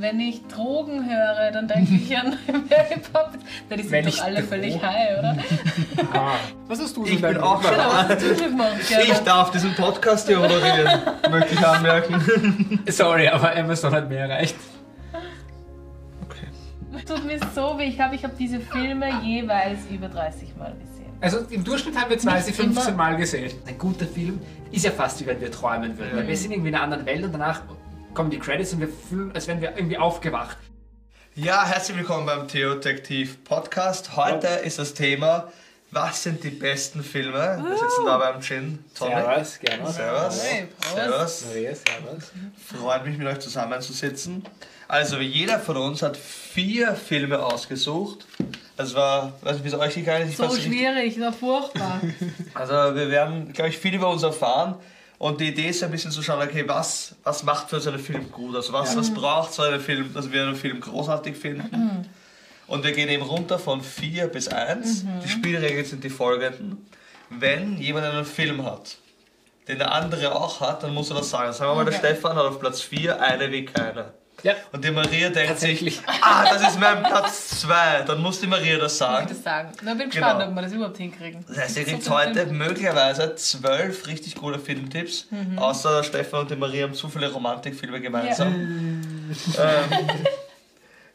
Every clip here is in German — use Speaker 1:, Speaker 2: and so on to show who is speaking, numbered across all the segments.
Speaker 1: Wenn ich Drogen höre, dann denke ich an Mary Poppins. Na, die sind
Speaker 2: Wenn
Speaker 1: doch alle
Speaker 2: Drogen-
Speaker 1: völlig high, oder?
Speaker 2: Was hast du so
Speaker 3: Ich bin auch
Speaker 1: Genau,
Speaker 3: mal.
Speaker 1: gemacht?
Speaker 3: Ich darf diesen Podcast hier moderieren, möchte ich anmerken.
Speaker 2: Sorry, aber Amazon hat mir erreicht.
Speaker 3: Okay.
Speaker 1: Tut mir so weh. Ich glaube, ich habe diese Filme jeweils über 30 Mal gesehen.
Speaker 2: Also im Durchschnitt haben wir 20,
Speaker 1: Nicht
Speaker 2: 15
Speaker 1: immer.
Speaker 2: Mal gesehen. Ein guter Film ist ja fast wie wenn wir träumen würden. Weil wir sind irgendwie in einer anderen Welt und danach kommen die Credits und wir fühlen, als wären wir irgendwie aufgewacht.
Speaker 3: Ja, herzlich willkommen beim Theodetektiv Podcast. Heute ist das Thema, was sind die besten Filme? Wir sitzen da beim Gin Tonic.
Speaker 2: Servus, gerne.
Speaker 3: Servus.
Speaker 1: Hey.
Speaker 3: Servus.
Speaker 2: Servus.
Speaker 3: Freut mich, mit euch zusammenzusitzen. Also, jeder von uns hat vier Filme ausgesucht. Das war, weiß nicht, wie es euch gegangen ist.
Speaker 1: So schwierig, so furchtbar.
Speaker 3: Also wir werden, glaube ich, viel über uns erfahren. Und die Idee ist ein bisschen zu schauen, okay, was, was macht für so einen Film gut? Also was, was braucht so einen Film, dass wir einen Film großartig finden? Und wir gehen eben runter von 4 bis 1. Die Spielregeln sind die folgenden. Wenn jemand einen Film hat, den der andere auch hat, dann muss er das sagen. Sagen wir mal, der
Speaker 1: Okay.
Speaker 3: Stefan hat auf Platz 4 eine wie keine.
Speaker 2: Ja,
Speaker 3: Und die Maria denkt sich, ah, das ist mein Platz 2. Dann muss die Maria das
Speaker 1: Ich
Speaker 3: sagen.
Speaker 1: das sagen. Na, bin gespannt,
Speaker 3: Genau.
Speaker 1: ob wir das überhaupt hinkriegen.
Speaker 3: Das heißt, ihr
Speaker 1: So
Speaker 3: kriegt
Speaker 1: zum
Speaker 3: heute
Speaker 1: Film.
Speaker 3: möglicherweise zwölf richtig gute Filmtipps. Außer Stefan und die Maria haben zu viele Romantikfilme gemeinsam. Ähm,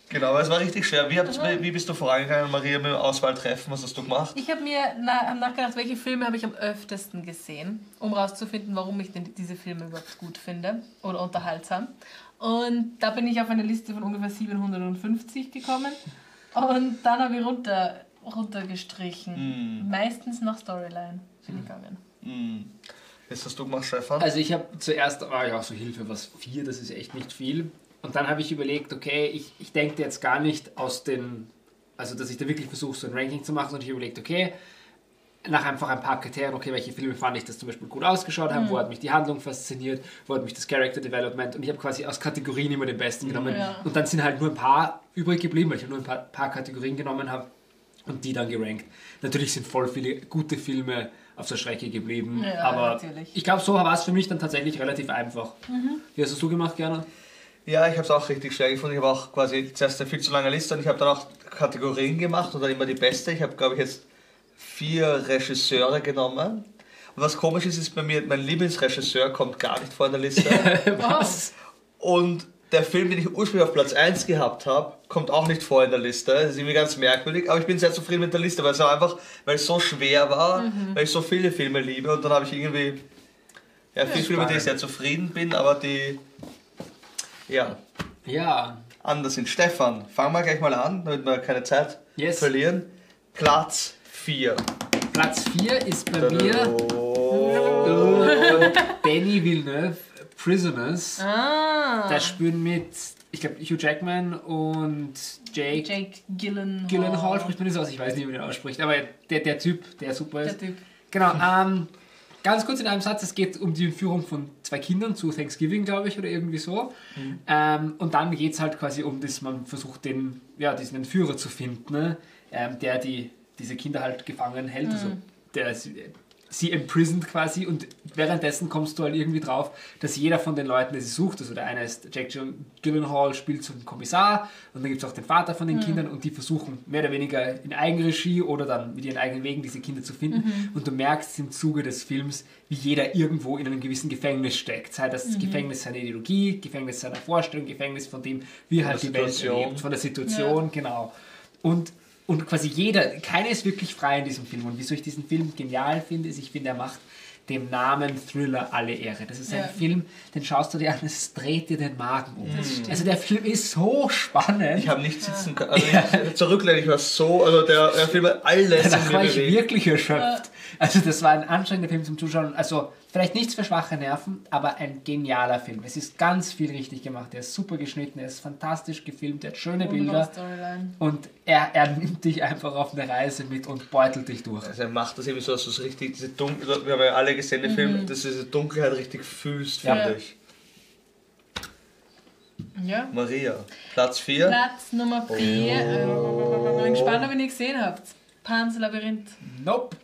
Speaker 3: genau, aber es war richtig schwer. Wie, habt, wie bist du vorangegangen, Maria, mit dem Auswahltreffen? Was hast du gemacht?
Speaker 1: Ich habe mir na, hab nachgedacht, welche Filme habe ich am öftesten gesehen, um rauszufinden, warum ich denn diese Filme überhaupt gut finde oder unterhaltsam. Und da bin ich auf eine Liste von ungefähr 750 gekommen. Und dann habe ich runter, runtergestrichen. Meistens nach Storyline bin ich gegangen.
Speaker 3: Was hast du gemacht, Stefan?
Speaker 2: Also ich habe zuerst, war ja auch so Hilfe, was vier, das ist echt nicht viel. Und dann habe ich überlegt, okay, ich, ich denke jetzt gar nicht aus den, also dass ich da wirklich versuche, so ein Ranking zu machen, sondern ich habe überlegt, okay, nach einfach ein paar Kriterien, okay, welche Filme fand ich, das zum Beispiel gut ausgeschaut haben, wo hat mich die Handlung fasziniert, wo hat mich das Character Development und ich habe quasi aus Kategorien immer den besten genommen.
Speaker 1: Ja.
Speaker 2: Und dann sind halt nur ein paar übrig geblieben, weil ich nur ein paar, paar Kategorien genommen habe und die dann gerankt. Natürlich sind voll viele gute Filme auf der Strecke geblieben,
Speaker 1: Ja,
Speaker 2: aber
Speaker 1: natürlich.
Speaker 2: ich glaube, so war es für mich dann tatsächlich relativ einfach. Wie hast es du gemacht, gerne?
Speaker 3: Ja, ich habe es auch richtig schwer gefunden. Ich habe auch quasi zuerst eine viel zu lange Liste und ich habe dann auch Kategorien gemacht und dann immer die beste. Ich habe, glaube ich, jetzt vier Regisseure genommen. Und was komisch ist, ist bei mir, mein Lieblingsregisseur kommt gar nicht vor in der Liste.
Speaker 2: Was?
Speaker 3: Und der Film, den ich ursprünglich auf Platz 1 gehabt habe, kommt auch nicht vor in der Liste. Das ist irgendwie ganz merkwürdig, aber ich bin sehr zufrieden mit der Liste, weil es einfach, weil es so schwer war, weil ich so viele Filme liebe und dann habe ich irgendwie ja, viele Filme, mit denen ich sehr zufrieden bin, aber die ja,
Speaker 2: Ja,
Speaker 3: anders sind. Stefan, fangen wir gleich mal an, damit wir keine Zeit
Speaker 2: Yes.
Speaker 3: verlieren. Platz 4.
Speaker 2: Platz 4 ist bei mir
Speaker 3: Oh.
Speaker 2: Danny Villeneuve, Prisoners.
Speaker 1: Ah,
Speaker 2: Da spielen mit, ich glaube, Hugh Jackman und Jake,
Speaker 1: Jake Gyllenhaal.
Speaker 2: Gyllenhaal, spricht man das aus? Ich weiß nicht, wie man den ausspricht, aber der, der Typ, der super ist.
Speaker 1: Der Typ.
Speaker 2: Genau, ähm, ganz kurz in einem Satz, es geht um die Entführung von zwei Kindern zu Thanksgiving, glaube ich, oder irgendwie so. Ähm, und dann geht es halt quasi um das, man versucht den, ja, diesen Entführer zu finden, ne? ähm, der die, diese Kinder halt gefangen hält, also der sie, sie imprisoned quasi und währenddessen kommst du halt irgendwie drauf, dass jeder von den Leuten, die sie sucht, also der eine ist Jack Gyll- Gyllenhaal, spielt so einen Kommissar und dann gibt es auch den Vater von den Kindern und die versuchen mehr oder weniger in Eigenregie oder dann mit ihren eigenen Wegen diese Kinder zu finden. Und du merkst im Zuge des Films, wie jeder irgendwo in einem gewissen Gefängnis steckt. Sei das Gefängnis seiner Ideologie, Gefängnis seiner Vorstellung, Gefängnis von dem, wie er halt die Welt erlebt, von der Situation, genau. Und, und quasi jeder, keiner ist wirklich frei in diesem Film. Und wieso ich diesen Film genial finde, ist, ich finde, er macht dem Namen Thriller alle Ehre. Das ist
Speaker 1: Ja.
Speaker 2: ein Film, den schaust du dir an, es dreht dir den Magen um. Also der Film ist so spannend.
Speaker 3: Ich habe nicht sitzen können. Also ich, zurücklehnen, ich war so, also der, der Film hat alles in mir
Speaker 2: war ich
Speaker 3: bewegt.
Speaker 2: wirklich erschöpft. Also das war ein anstrengender Film zum Zuschauen. Also vielleicht nichts für schwache Nerven, aber ein genialer Film. Es ist ganz viel richtig gemacht. Er ist super geschnitten, er ist fantastisch gefilmt, er hat schöne Bilder. Und er, er nimmt dich einfach auf eine Reise mit und beutelt dich durch.
Speaker 3: Also er macht das eben so, dass du es richtig, diese Dunkel, wir haben ja alle gesehen den Film, dass du diese Dunkelheit richtig fühlst,
Speaker 2: Ja.
Speaker 3: finde ich.
Speaker 1: Ja.
Speaker 3: Maria, Platz 4.
Speaker 1: Platz Nummer 4. Ich bin gespannt, ob ihr ihn gesehen habt. Pans Labyrinth.
Speaker 2: Nope.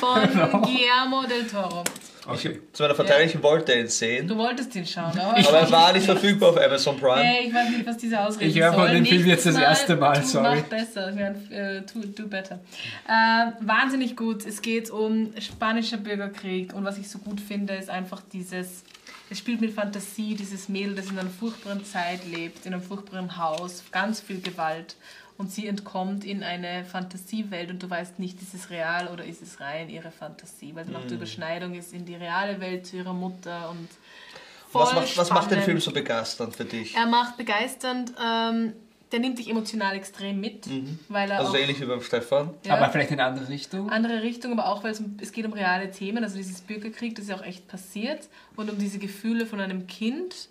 Speaker 1: Von Guillermo del Toro.
Speaker 2: Okay.
Speaker 3: Zu meiner Verteidigung, ich wollte ihn sehen,
Speaker 1: Du wolltest ihn schauen, aber...
Speaker 3: aber er war nicht verfügbar auf Amazon Prime.
Speaker 1: Hey, ich weiß nicht, was diese Ausrede
Speaker 2: Ich höre von dem Film jetzt das erste Mal,
Speaker 1: tu,
Speaker 2: sorry.
Speaker 1: Mach besser, äh, do, do better. Äh, wahnsinnig gut. Es geht um spanischer Bürgerkrieg und was ich so gut finde, ist einfach dieses... Es spielt mit Fantasie, dieses Mädel, das in einer furchtbaren Zeit lebt, in einem furchtbaren Haus, ganz viel Gewalt. Und sie entkommt in eine Fantasiewelt und du weißt nicht, ist es real oder ist es rein ihre Fantasie, weil dann
Speaker 3: Mhm.
Speaker 1: auch die Überschneidung ist in die reale Welt zu ihrer Mutter und
Speaker 3: Was macht, was macht den. Film so begeisternd für dich?
Speaker 1: Er macht begeisternd, ähm, der nimmt dich emotional extrem mit, weil er
Speaker 3: Also
Speaker 1: auch
Speaker 3: ähnlich wie beim Stefan.
Speaker 1: ja,
Speaker 2: Aber vielleicht in eine andere Richtung.
Speaker 1: andere Richtung, aber auch weil es, um, es geht um reale Themen, also dieses Bürgerkrieg, das ist ja auch echt passiert und um diese Gefühle von einem Kind.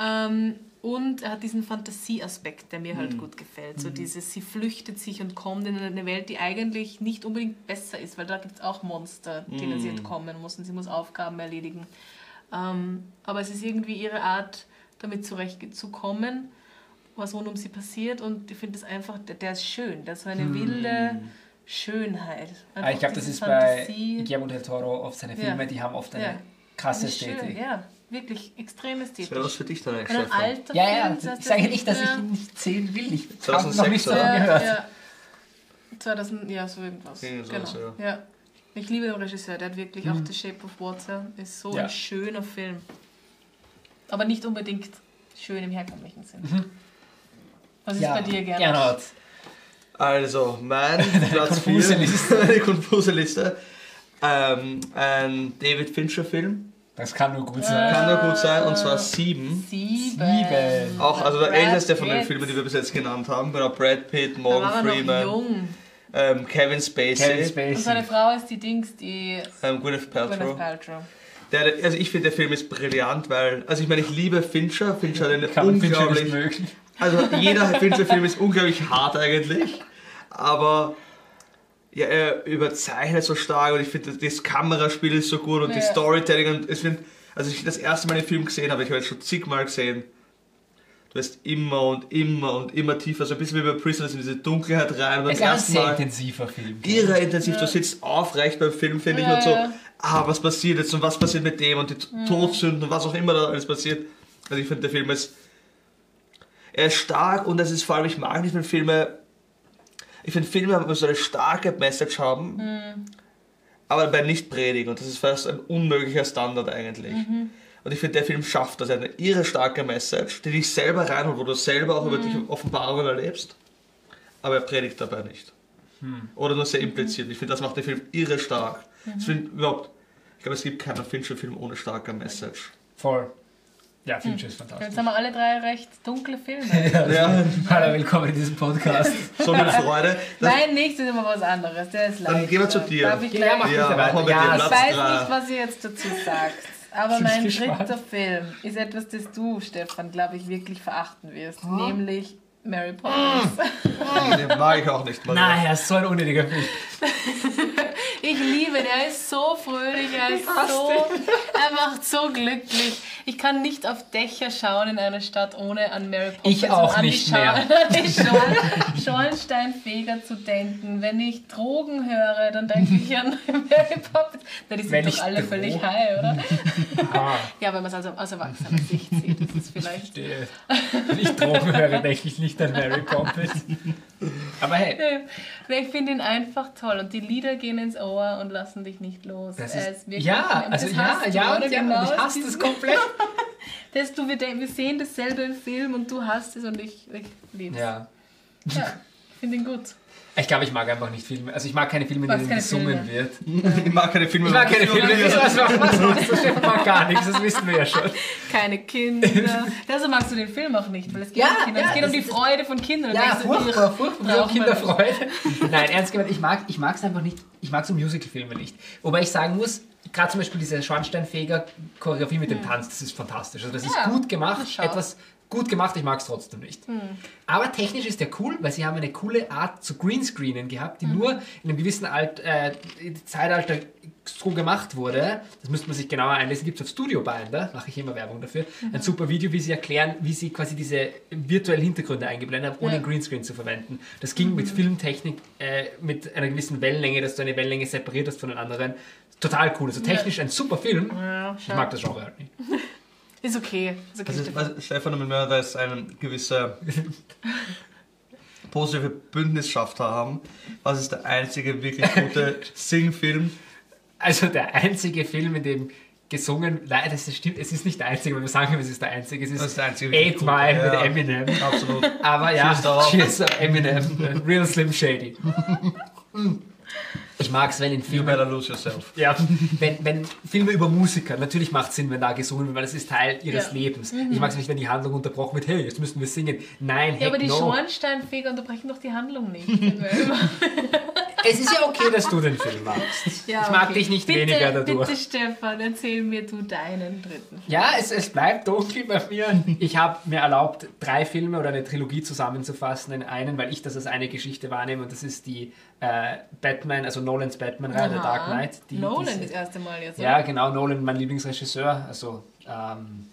Speaker 1: Ähm, und er hat diesen Fantasieaspekt, der mir halt gut gefällt. So dieses, sie flüchtet sich und kommt in eine Welt, die eigentlich nicht unbedingt besser ist, weil da gibt es auch Monster, denen sie entkommen muss und sie muss Aufgaben erledigen. Ähm, aber es ist irgendwie ihre Art, damit zurechtzukommen, was rund um sie passiert. Und ich finde es einfach, der, der ist schön. Der ist so eine wilde Schönheit.
Speaker 2: Ah, ich glaube, das ist bei
Speaker 1: Fantasie.
Speaker 2: Guillermo del Toro oft seine Filme,
Speaker 1: Ja.
Speaker 2: die haben oft eine
Speaker 1: Ja.
Speaker 2: krasse
Speaker 1: ist schön,
Speaker 2: Ästhetik.
Speaker 1: ja, wirklich extrem
Speaker 3: Das wäre was
Speaker 1: ästhetisch.
Speaker 3: für dich dann eigentlich, Stefan.
Speaker 1: alter
Speaker 2: Ja, ja,
Speaker 1: Film,
Speaker 2: ich sage nicht, dass ich
Speaker 1: ja-
Speaker 2: ihn nicht sehen will. Ich habe
Speaker 3: 2006
Speaker 2: noch nicht so
Speaker 3: oder?
Speaker 2: viel gehört.
Speaker 1: Ja, 2000, ja, so irgendwas.
Speaker 3: Irgend
Speaker 1: genau.
Speaker 3: sowas,
Speaker 1: ja. Ich liebe den Regisseur, der hat wirklich auch The Shape of Water, ist so
Speaker 2: Mhm. Ja.
Speaker 1: ein schöner Film. Aber nicht unbedingt schön im herkömmlichen Sinn. Was ist
Speaker 2: Ja,
Speaker 1: bei dir, Gernot?
Speaker 2: Gernot.
Speaker 3: Also, mein Platz
Speaker 2: konfuse
Speaker 3: 4,
Speaker 2: Liste.
Speaker 3: eine konfuse Liste. Ähm, ein David Fincher-Film.
Speaker 2: Das kann nur gut sein.
Speaker 3: Kann nur gut sein, und zwar Sieben.
Speaker 1: Sieben.
Speaker 2: Sieben.
Speaker 3: Auch, also der
Speaker 1: Brad
Speaker 3: älteste von den
Speaker 1: Pitt.
Speaker 3: Filmen, die wir bis jetzt genannt haben. Genau, Brad Pitt,
Speaker 1: Da
Speaker 3: Morgan
Speaker 1: war noch
Speaker 3: Freeman,
Speaker 1: jung.
Speaker 3: ähm, Kevin Spacey,
Speaker 2: Kevin
Speaker 1: Und seine
Speaker 2: Spacey.
Speaker 1: Frau ist die Dings, die
Speaker 3: ähm, Gwyneth Paltrow.
Speaker 1: Gwyneth Paltrow.
Speaker 3: Der, also ich finde, der Film ist brillant, weil, also ich meine, ich liebe Fincher. Fincher hat eine
Speaker 2: Kann man Fincher nicht
Speaker 3: unglaublich
Speaker 2: mögen.
Speaker 3: Also jeder Fincher-Film ist unglaublich hart eigentlich, aber ja, er überzeichnet so stark und ich finde, das, das Kameraspiel ist so gut und die
Speaker 1: Ja.
Speaker 3: Storytelling und ich finde, also ich das erste Mal den Film gesehen habe, ich habe jetzt schon zigmal gesehen, du wirst immer und immer und immer tiefer, so ein bisschen wie bei Prisoners in diese Dunkelheit rein und
Speaker 2: Es ist ein sehr
Speaker 3: Mal
Speaker 2: intensiver Film.
Speaker 3: irre intensiv, du sitzt aufrecht beim Film, finde ich,
Speaker 1: Ja,
Speaker 3: und so,
Speaker 1: ja.
Speaker 3: ah, was passiert jetzt und was passiert mit dem und die Todsünden und was auch immer da alles passiert. Also ich finde, der Film ist, er ist stark und es ist vor allem, ich mag nicht, wenn Filme, ich finde Filme so eine starke Message haben, aber dabei nicht predigen und das ist fast ein unmöglicher Standard eigentlich. Und ich finde, der Film schafft das, er hat eine irre starke Message, die dich selber reinholt, wo du selber auch über dich Offenbarungen erlebst, aber er predigt dabei nicht. Oder nur sehr impliziert. Ich finde, das macht den Film irre stark. Ich finde überhaupt, ich glaube, es gibt keinen Fincher-Film ohne starke Message.
Speaker 2: Voll. Ja, Fincher ist
Speaker 1: Jetzt
Speaker 2: fantastisch.
Speaker 1: haben wir alle drei recht dunkle Filme.
Speaker 3: Ja,
Speaker 2: Hallo, willkommen in diesem Podcast.
Speaker 3: so viel Freude. Das,
Speaker 1: Nein, nichts ist immer was anderes. Der ist
Speaker 3: Dann gehen wir zu dir.
Speaker 1: Darf ich
Speaker 2: Ja,
Speaker 1: gleich?
Speaker 2: mach
Speaker 3: ja,
Speaker 2: bitte
Speaker 3: machen wir mit
Speaker 2: weiter.
Speaker 3: dir
Speaker 2: Ja,
Speaker 1: Ich weiß nicht, was ihr jetzt dazu sagt. Aber mein dritter Film ist etwas, das du, Stefan, glaube ich, wirklich verachten wirst. Nämlich Mary Poppins.
Speaker 3: Den mag ich auch nicht.
Speaker 2: Nein, er ist so ein unnötiger Film.
Speaker 1: Ich liebe ihn, er ist so fröhlich, er ist so, er macht so glücklich. Ich kann nicht auf Dächer schauen in einer Stadt, ohne an Mary Poppins
Speaker 2: Ich auch
Speaker 1: und an die
Speaker 2: nicht
Speaker 1: Schau-
Speaker 2: mehr.
Speaker 1: die Schorn- Schornsteinfeger zu denken. Wenn ich Drogen höre, dann denke ich an Mary Poppins. Na, die sind
Speaker 2: Wenn
Speaker 1: doch alle völlig high, oder?
Speaker 2: Ah,
Speaker 1: Ja, wenn man es also aus erwachsener Sicht sieht, ist es vielleicht...
Speaker 2: verstehe. Wenn ich Drogen höre, denke ich nicht an Mary Poppins. Aber hey,
Speaker 1: Ich finde ihn einfach toll und die Lieder gehen ins Ohr und lassen dich nicht los.
Speaker 2: das ist,
Speaker 1: wirklich-
Speaker 2: ja, also ja, ja, ja,
Speaker 1: Genau,
Speaker 2: ich hasse das komplett.
Speaker 1: Das, du, wir, wir sehen dasselbe im Film und du hast es und ich, ich liebe es.
Speaker 2: Ja.
Speaker 1: Ja, ich finde ihn gut.
Speaker 2: Ich glaube, ich mag einfach nicht Filme. Also ich mag keine Filme, in denen
Speaker 1: keine
Speaker 2: gesungen
Speaker 1: Filme?
Speaker 2: wird.
Speaker 3: Ich mag keine Filme.
Speaker 2: Ich mag keine Filme, was machst du? Stefan mag gar nichts, das wissen wir ja schon.
Speaker 1: Keine Kinder. Deshalb magst du den Film auch nicht, weil es geht
Speaker 2: Ja,
Speaker 1: um Kinder.
Speaker 2: ja,
Speaker 1: es geht um
Speaker 2: das
Speaker 1: die Freude von Kindern.
Speaker 2: Ja, furchtbar,
Speaker 1: "Ugh,
Speaker 2: furchtbar,
Speaker 1: man
Speaker 2: Kinderfreude. Nein, ernst gemeint, ich mag ich es einfach nicht, ich mag so Musicalfilme nicht. Wobei ich sagen muss, gerade zum Beispiel diese Schornsteinfeger-Choreografie mit dem Tanz, das ist fantastisch. Also das ist gut gemacht,
Speaker 1: das
Speaker 2: etwas gut gemacht, ich mag es trotzdem nicht.
Speaker 1: Hm.
Speaker 2: Aber technisch ist der cool, weil sie haben eine coole Art zu Greenscreen Greenscreenen gehabt, die nur in einem gewissen Alt, äh, Zeitalter so gemacht wurde. Das müsste man sich genauer einlesen. Gibt es auf Studio Binder, mache ich immer Werbung dafür. Ein super Video, wie sie erklären, wie sie quasi diese virtuellen Hintergründe eingeblendet haben, ohne
Speaker 1: Ja.
Speaker 2: Greenscreen zu verwenden. Das ging mit Filmtechnik, äh, mit einer gewissen Wellenlänge, dass du eine Wellenlänge separiert hast von den anderen. Total cool. Also technisch ein super Film.
Speaker 1: Ja,
Speaker 2: Ich mag das Genre halt nicht.
Speaker 1: Ist okay. Ist okay.
Speaker 3: Also, was Stefan und mir da ist ein gewisser positive Bündnisschaft haben. Was ist der einzige wirklich gute Sing-Film?
Speaker 2: Also der einzige Film, in dem gesungen, nein, das ist, stimmt, es ist nicht der einzige, weil wir sagen, es ist der einzige, es ist,
Speaker 3: Das ist der einzige
Speaker 2: Eight Mile
Speaker 3: ja.
Speaker 2: mit Eminem.
Speaker 3: Absolut.
Speaker 2: Aber ja,
Speaker 3: Cheers
Speaker 2: cheers Eminem, Real Slim Shady. Ich mag es, wenn in
Speaker 3: You
Speaker 2: Filmen
Speaker 3: better lose yourself.
Speaker 2: Ja, wenn, wenn Filme über Musiker, natürlich macht es Sinn, wenn da gesungen wird, weil das ist Teil ihres
Speaker 1: Ja.
Speaker 2: Lebens. Ich mag es nicht, wenn die Handlung unterbrochen wird, hey, jetzt müssen wir singen. Nein, heck
Speaker 1: ja, aber die
Speaker 2: no.
Speaker 1: Schornsteinfeger unterbrechen doch die Handlung nicht.
Speaker 2: Es ist ja okay, dass du den Film magst.
Speaker 1: Ja,
Speaker 2: ich mag
Speaker 1: okay.
Speaker 2: dich nicht
Speaker 1: bitte,
Speaker 2: weniger dadurch.
Speaker 1: Bitte, Stefan, erzähl mir du deinen dritten.
Speaker 2: Ja, es, es bleibt dunkel bei mir. Ich habe mir erlaubt, drei Filme oder eine Trilogie zusammenzufassen in einen, weil ich das als eine Geschichte wahrnehme und das ist die äh, Batman, also Nolans Batman-Reihe, The
Speaker 1: Aha.
Speaker 2: Dark Knight. Die,
Speaker 1: Nolan
Speaker 2: diese-
Speaker 1: das erste Mal jetzt.
Speaker 2: Ja, genau, Nolan, mein Lieblingsregisseur. Also, ähm,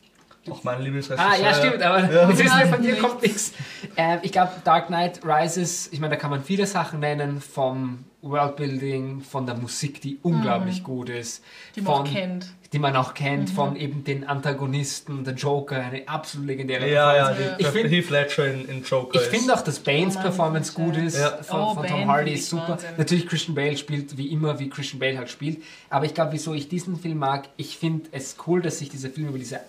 Speaker 3: Auch mein Lieblingsregisseur.
Speaker 2: Ah, ja, stimmt, aber
Speaker 3: Ja.
Speaker 2: wissen wir, von dir kommt nichts. Äh, ich glaube, Dark Knight Rises, ich meine, da kann man viele Sachen nennen, vom Worldbuilding, von der Musik, die unglaublich gut ist.
Speaker 1: Die man
Speaker 2: von,
Speaker 1: auch kennt.
Speaker 2: Die man auch kennt, von eben den Antagonisten, der Joker, eine absolut legendäre
Speaker 3: Ja, ja,
Speaker 2: Performance.
Speaker 3: die,
Speaker 2: Ich find-
Speaker 3: Heath Ledger in, in Joker
Speaker 2: Ich finde auch, dass Banes
Speaker 1: Oh Mann,
Speaker 2: Performance
Speaker 1: ja.
Speaker 2: gut ist
Speaker 3: Ja.
Speaker 2: von,
Speaker 1: Oh,
Speaker 2: von Tom
Speaker 1: Bane
Speaker 2: Hardy, ist super.
Speaker 1: Wahnsinn.
Speaker 2: Natürlich Christian Bale spielt wie immer, wie Christian Bale halt spielt. Aber ich glaube, wieso ich diesen Film mag, ich finde es cool, dass sich dieser Film über diese,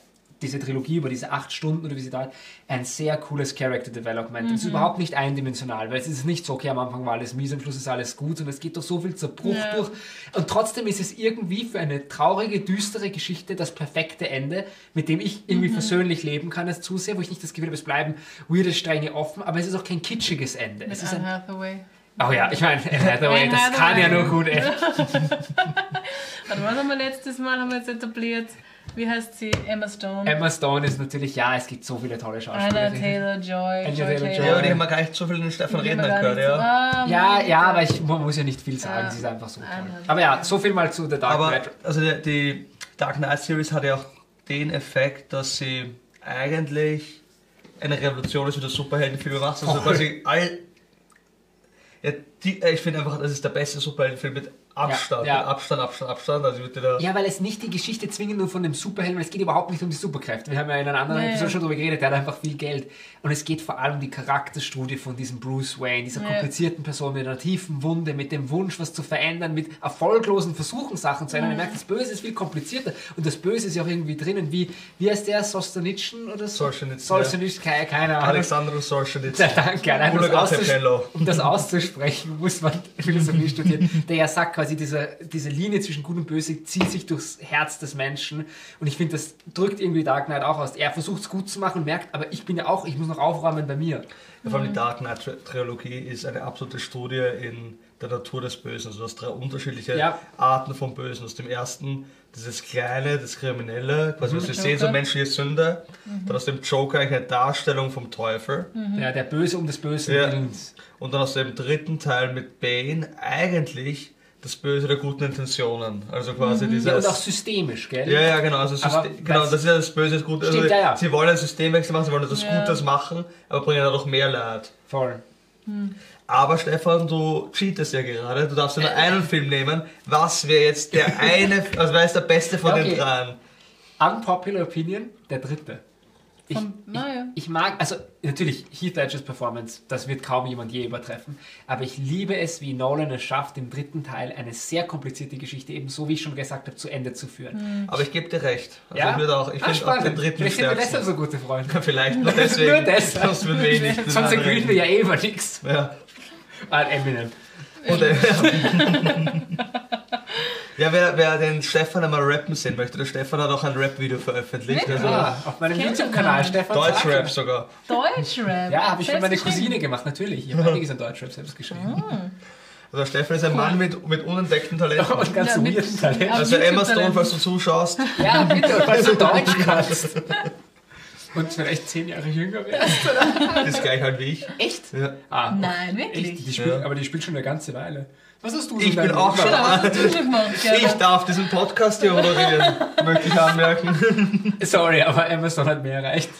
Speaker 2: diese Trilogie, über diese acht Stunden oder wie sie dauert, ein sehr cooles Character Development. Es ist überhaupt nicht eindimensional, weil es ist nicht so, okay, am Anfang war alles mies, am Schluss ist alles gut und es geht doch so viel Zerbruch
Speaker 1: Ja.
Speaker 2: durch. Und trotzdem ist es irgendwie für eine traurige, düstere Geschichte das perfekte Ende, mit dem ich irgendwie versöhnlich leben kann als Zuseher, wo ich nicht das Gefühl habe, es bleiben weirde Stränge offen, aber es ist auch kein kitschiges Ende.
Speaker 1: Mit
Speaker 2: Es ist ein,
Speaker 1: Anne Hathaway.
Speaker 2: oh ja, ich meine, Hathaway, das kann ja nur gut enden.
Speaker 1: Warte, wir letztes Mal haben wir jetzt etabliert? Wie heißt sie? Emma Stone.
Speaker 2: Emma Stone ist natürlich, ja, es gibt so viele tolle
Speaker 1: Anna
Speaker 2: Schauspieler.
Speaker 1: Taylor-Joy.
Speaker 2: Anna
Speaker 1: Joy
Speaker 2: Taylor-Joy.
Speaker 3: Ja, aber die haben wir gar nicht so viel den Stefan
Speaker 1: gar
Speaker 3: gehört,
Speaker 1: nicht so-
Speaker 3: ja.
Speaker 1: Ah,
Speaker 2: Ja, ja, aber ich man muss ja nicht viel sagen,
Speaker 1: Ja.
Speaker 2: sie ist einfach so toll. Aber ja, so viel mal zu The Dark
Speaker 3: Aber
Speaker 2: Knight.
Speaker 3: also die, die Dark Knight Series hat ja auch den Effekt, dass sie eigentlich eine Revolution ist, wie du Superheldenfilme machst. Also
Speaker 2: Voll.
Speaker 3: quasi all. Ja, die, äh, ich finde einfach, das ist der beste Superheldenfilm mit Abstand.
Speaker 2: Ja, ja.
Speaker 3: Abstand, Abstand, Abstand. Also wird da
Speaker 2: Ja, weil es nicht die Geschichte zwingend nur von dem Superhelden, es geht überhaupt nicht um die Superkräfte. Wir haben ja in einer anderen
Speaker 1: Ja, ja.
Speaker 2: Episode schon darüber geredet, der hat einfach viel Geld. Und es geht vor allem um die Charakterstudie von diesem Bruce Wayne, dieser
Speaker 1: Ja.
Speaker 2: komplizierten Person mit einer tiefen Wunde, mit dem Wunsch, was zu verändern, mit erfolglosen Versuchen, Sachen zu ändern. Er merkt, das Böse ist viel komplizierter. Und das Böse ist ja auch irgendwie drinnen. Wie, wie heißt der? Sostanitschen oder so?
Speaker 3: Solzhenitsyn,
Speaker 2: Solzhenitsyn, keine, keine Ahnung.
Speaker 3: Alexander Solzhenitsyn.
Speaker 2: Ja, danke. Allein um, das um das auszusprechen, muss man Philosophie studieren. Der ja sagt quasi, diese, diese Linie zwischen Gut und Böse zieht sich durchs Herz des Menschen. Und ich finde, das drückt irgendwie Dark Knight auch aus. Er versucht es gut zu machen und merkt, aber ich bin ja auch, ich muss noch aufräumen bei mir.
Speaker 3: Ja, vor allem die Dark Knight Tri- Trilogie ist eine absolute Studie in der Natur des Bösen. Also du hast drei unterschiedliche
Speaker 2: Ja.
Speaker 3: Arten vom Bösen. Aus dem ersten dieses Kleine, das Kriminelle, quasi was wir sehen, so menschliche Sünde. Dann aus dem Joker eine Darstellung vom Teufel.
Speaker 2: Ja, der Böse um des Bösen
Speaker 3: Ja. Und dann aus dem dritten Teil mit Bane eigentlich das Böse der guten Intentionen. Also quasi dieses...
Speaker 2: Ja, und auch systemisch, gell?
Speaker 3: Ja, ja, genau. Also
Speaker 2: Aber
Speaker 3: System, genau, das ist ja das Böse, das Gute.
Speaker 2: Stimmt,
Speaker 3: also,
Speaker 2: ja, ja.
Speaker 3: Sie wollen einen Systemwechsel machen, sie wollen etwas
Speaker 1: Ja.
Speaker 3: Gutes machen, aber bringen dadurch mehr Leid.
Speaker 2: Voll.
Speaker 3: Aber Stefan, du cheatest ja gerade. Du darfst ja nur einen Film nehmen. Was wäre jetzt der eine, also wer ist der beste von
Speaker 2: Ja,
Speaker 3: den
Speaker 2: okay.
Speaker 3: dreien?
Speaker 2: Unpopular Opinion, der dritte. Ich,
Speaker 1: naja.
Speaker 2: ich, ich mag, also natürlich Heath Ledgers Performance, das wird kaum jemand je übertreffen, aber ich liebe es, wie Nolan es schafft, im dritten Teil eine sehr komplizierte Geschichte eben so, wie ich schon gesagt habe, zu Ende zu führen.
Speaker 3: Aber ich gebe dir recht. Also
Speaker 2: Ja?
Speaker 3: ich würde auch, ich
Speaker 2: Ah,
Speaker 3: finde auch den dritten
Speaker 2: Vielleicht sind wir deshalb so gute Freunde.
Speaker 3: Vielleicht nur deswegen.
Speaker 2: Nur deshalb.
Speaker 3: Sonst würden wir eh nicht
Speaker 2: Sonst agreeen wir ja eh über nichts.
Speaker 3: Ja.
Speaker 2: Eminem.
Speaker 3: Und, äh, ja, wer, wer den Stefan einmal rappen sehen möchte, der Stefan hat auch ein Rap-Video veröffentlicht. Also
Speaker 2: Ah, auf meinem YouTube-Kanal. Stefan
Speaker 3: Deutschrap sogar.
Speaker 1: Deutschrap.
Speaker 2: Ja, habe ich für meine. Cousine gemacht, natürlich. Ich habe einiges an Deutschrap selbst geschrieben.
Speaker 3: Also Stefan ist ein Mann mit, mit unentdeckten Talenten.
Speaker 2: Und ganz
Speaker 1: Ja,
Speaker 2: weirden Talent.
Speaker 1: Auf
Speaker 3: Also Emma Stone, falls du zuschaust.
Speaker 2: Ja, bitte, falls du Deutsch kannst. Und vielleicht zehn Jahre jünger wäre.
Speaker 3: Das ist gleich halt wie ich.
Speaker 2: Echt?
Speaker 3: Ja.
Speaker 2: Ah,
Speaker 1: Nein,
Speaker 2: echt?
Speaker 1: wirklich.
Speaker 2: Die spielt,
Speaker 3: Ja.
Speaker 2: Aber die spielt schon eine ganze Weile. Was hast du so
Speaker 3: Ich bin auch schon-
Speaker 2: gemacht?
Speaker 3: Ich darf diesen Podcast hier moderieren, möchte ich anmerken.
Speaker 2: Sorry, aber Amazon hat mir erreicht.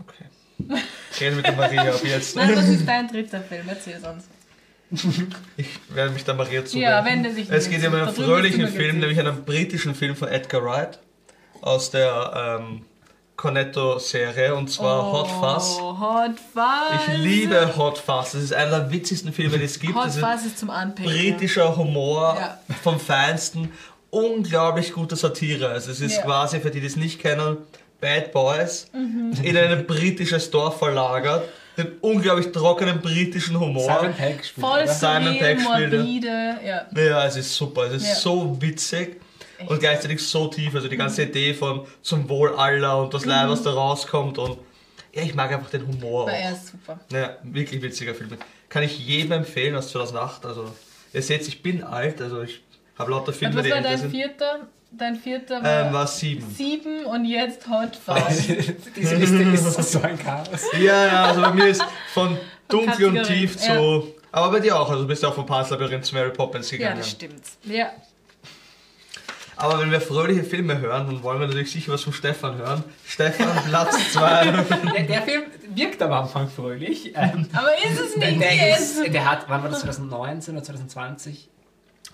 Speaker 3: Okay. Rede mit der Maria ab jetzt.
Speaker 1: Nein, was ist dein dritter Film? Erzähl es uns.
Speaker 3: Ich werde mich der Maria zuwenden.
Speaker 1: Ja, wende dich
Speaker 3: Es
Speaker 1: nicht.
Speaker 3: geht um einen
Speaker 1: Da
Speaker 3: fröhlichen Film, nämlich einen britischen Film von Edgar Wright aus der ähm, Cornetto-Serie und zwar Hot Fuzz.
Speaker 1: Oh, Hot Fuzz.
Speaker 3: Ich liebe Hot Fuzz. Das ist einer der witzigsten Filme, die es gibt.
Speaker 1: Hot
Speaker 3: das ist
Speaker 1: Fuzz ist zum Anpicken.
Speaker 3: britischer Humor
Speaker 1: Ja.
Speaker 3: vom Feinsten. Unglaublich gute Satire. Also es ist
Speaker 1: Ja.
Speaker 3: quasi, für die, die es nicht kennen, Bad Boys
Speaker 1: Mhm.
Speaker 3: in ein britisches Dorf verlagert. Den unglaublich trockenen britischen Humor.
Speaker 2: Simon Pegg spielt,
Speaker 1: Voll?
Speaker 3: Simon
Speaker 1: surreal,
Speaker 3: spielt. Ja.
Speaker 1: Ja,
Speaker 3: es ist super. Es ist
Speaker 1: Ja.
Speaker 3: so witzig
Speaker 1: Echt.
Speaker 3: und gleichzeitig so tief. Also die ganze Idee von zum Wohl aller und das Leid, was da rauskommt. Und ja, ich mag einfach den Humor auch.
Speaker 1: er ist super.
Speaker 3: Ja, wirklich witziger Film. Kann ich jedem empfehlen aus 2008. Also, ihr seht, ich bin alt, also ich habe lauter
Speaker 1: Und
Speaker 3: Filme,
Speaker 1: was
Speaker 3: die
Speaker 1: war dein
Speaker 3: sind.
Speaker 1: vierter? Dein vierter war
Speaker 3: Ähm, war sieben.
Speaker 1: sieben und jetzt Hot Fuzz.
Speaker 2: Diese Liste ist so ein Chaos.
Speaker 3: Ja, ja, also bei mir ist von dunkel und tief zu. Aber bei dir auch, also du bist ja auch vom Panzerlabyrinth zu Mary Poppins
Speaker 1: ja,
Speaker 3: gegangen.
Speaker 1: das stimmt. Ja.
Speaker 3: Aber wenn wir fröhliche Filme hören, dann wollen wir natürlich sicher was von Stefan hören. Stefan, Platz 2.
Speaker 2: Der, der Film wirkt am Anfang fröhlich. Ähm,
Speaker 1: Aber ist es nicht
Speaker 2: der, ist, der hat, wann war das, 2019 oder 2020?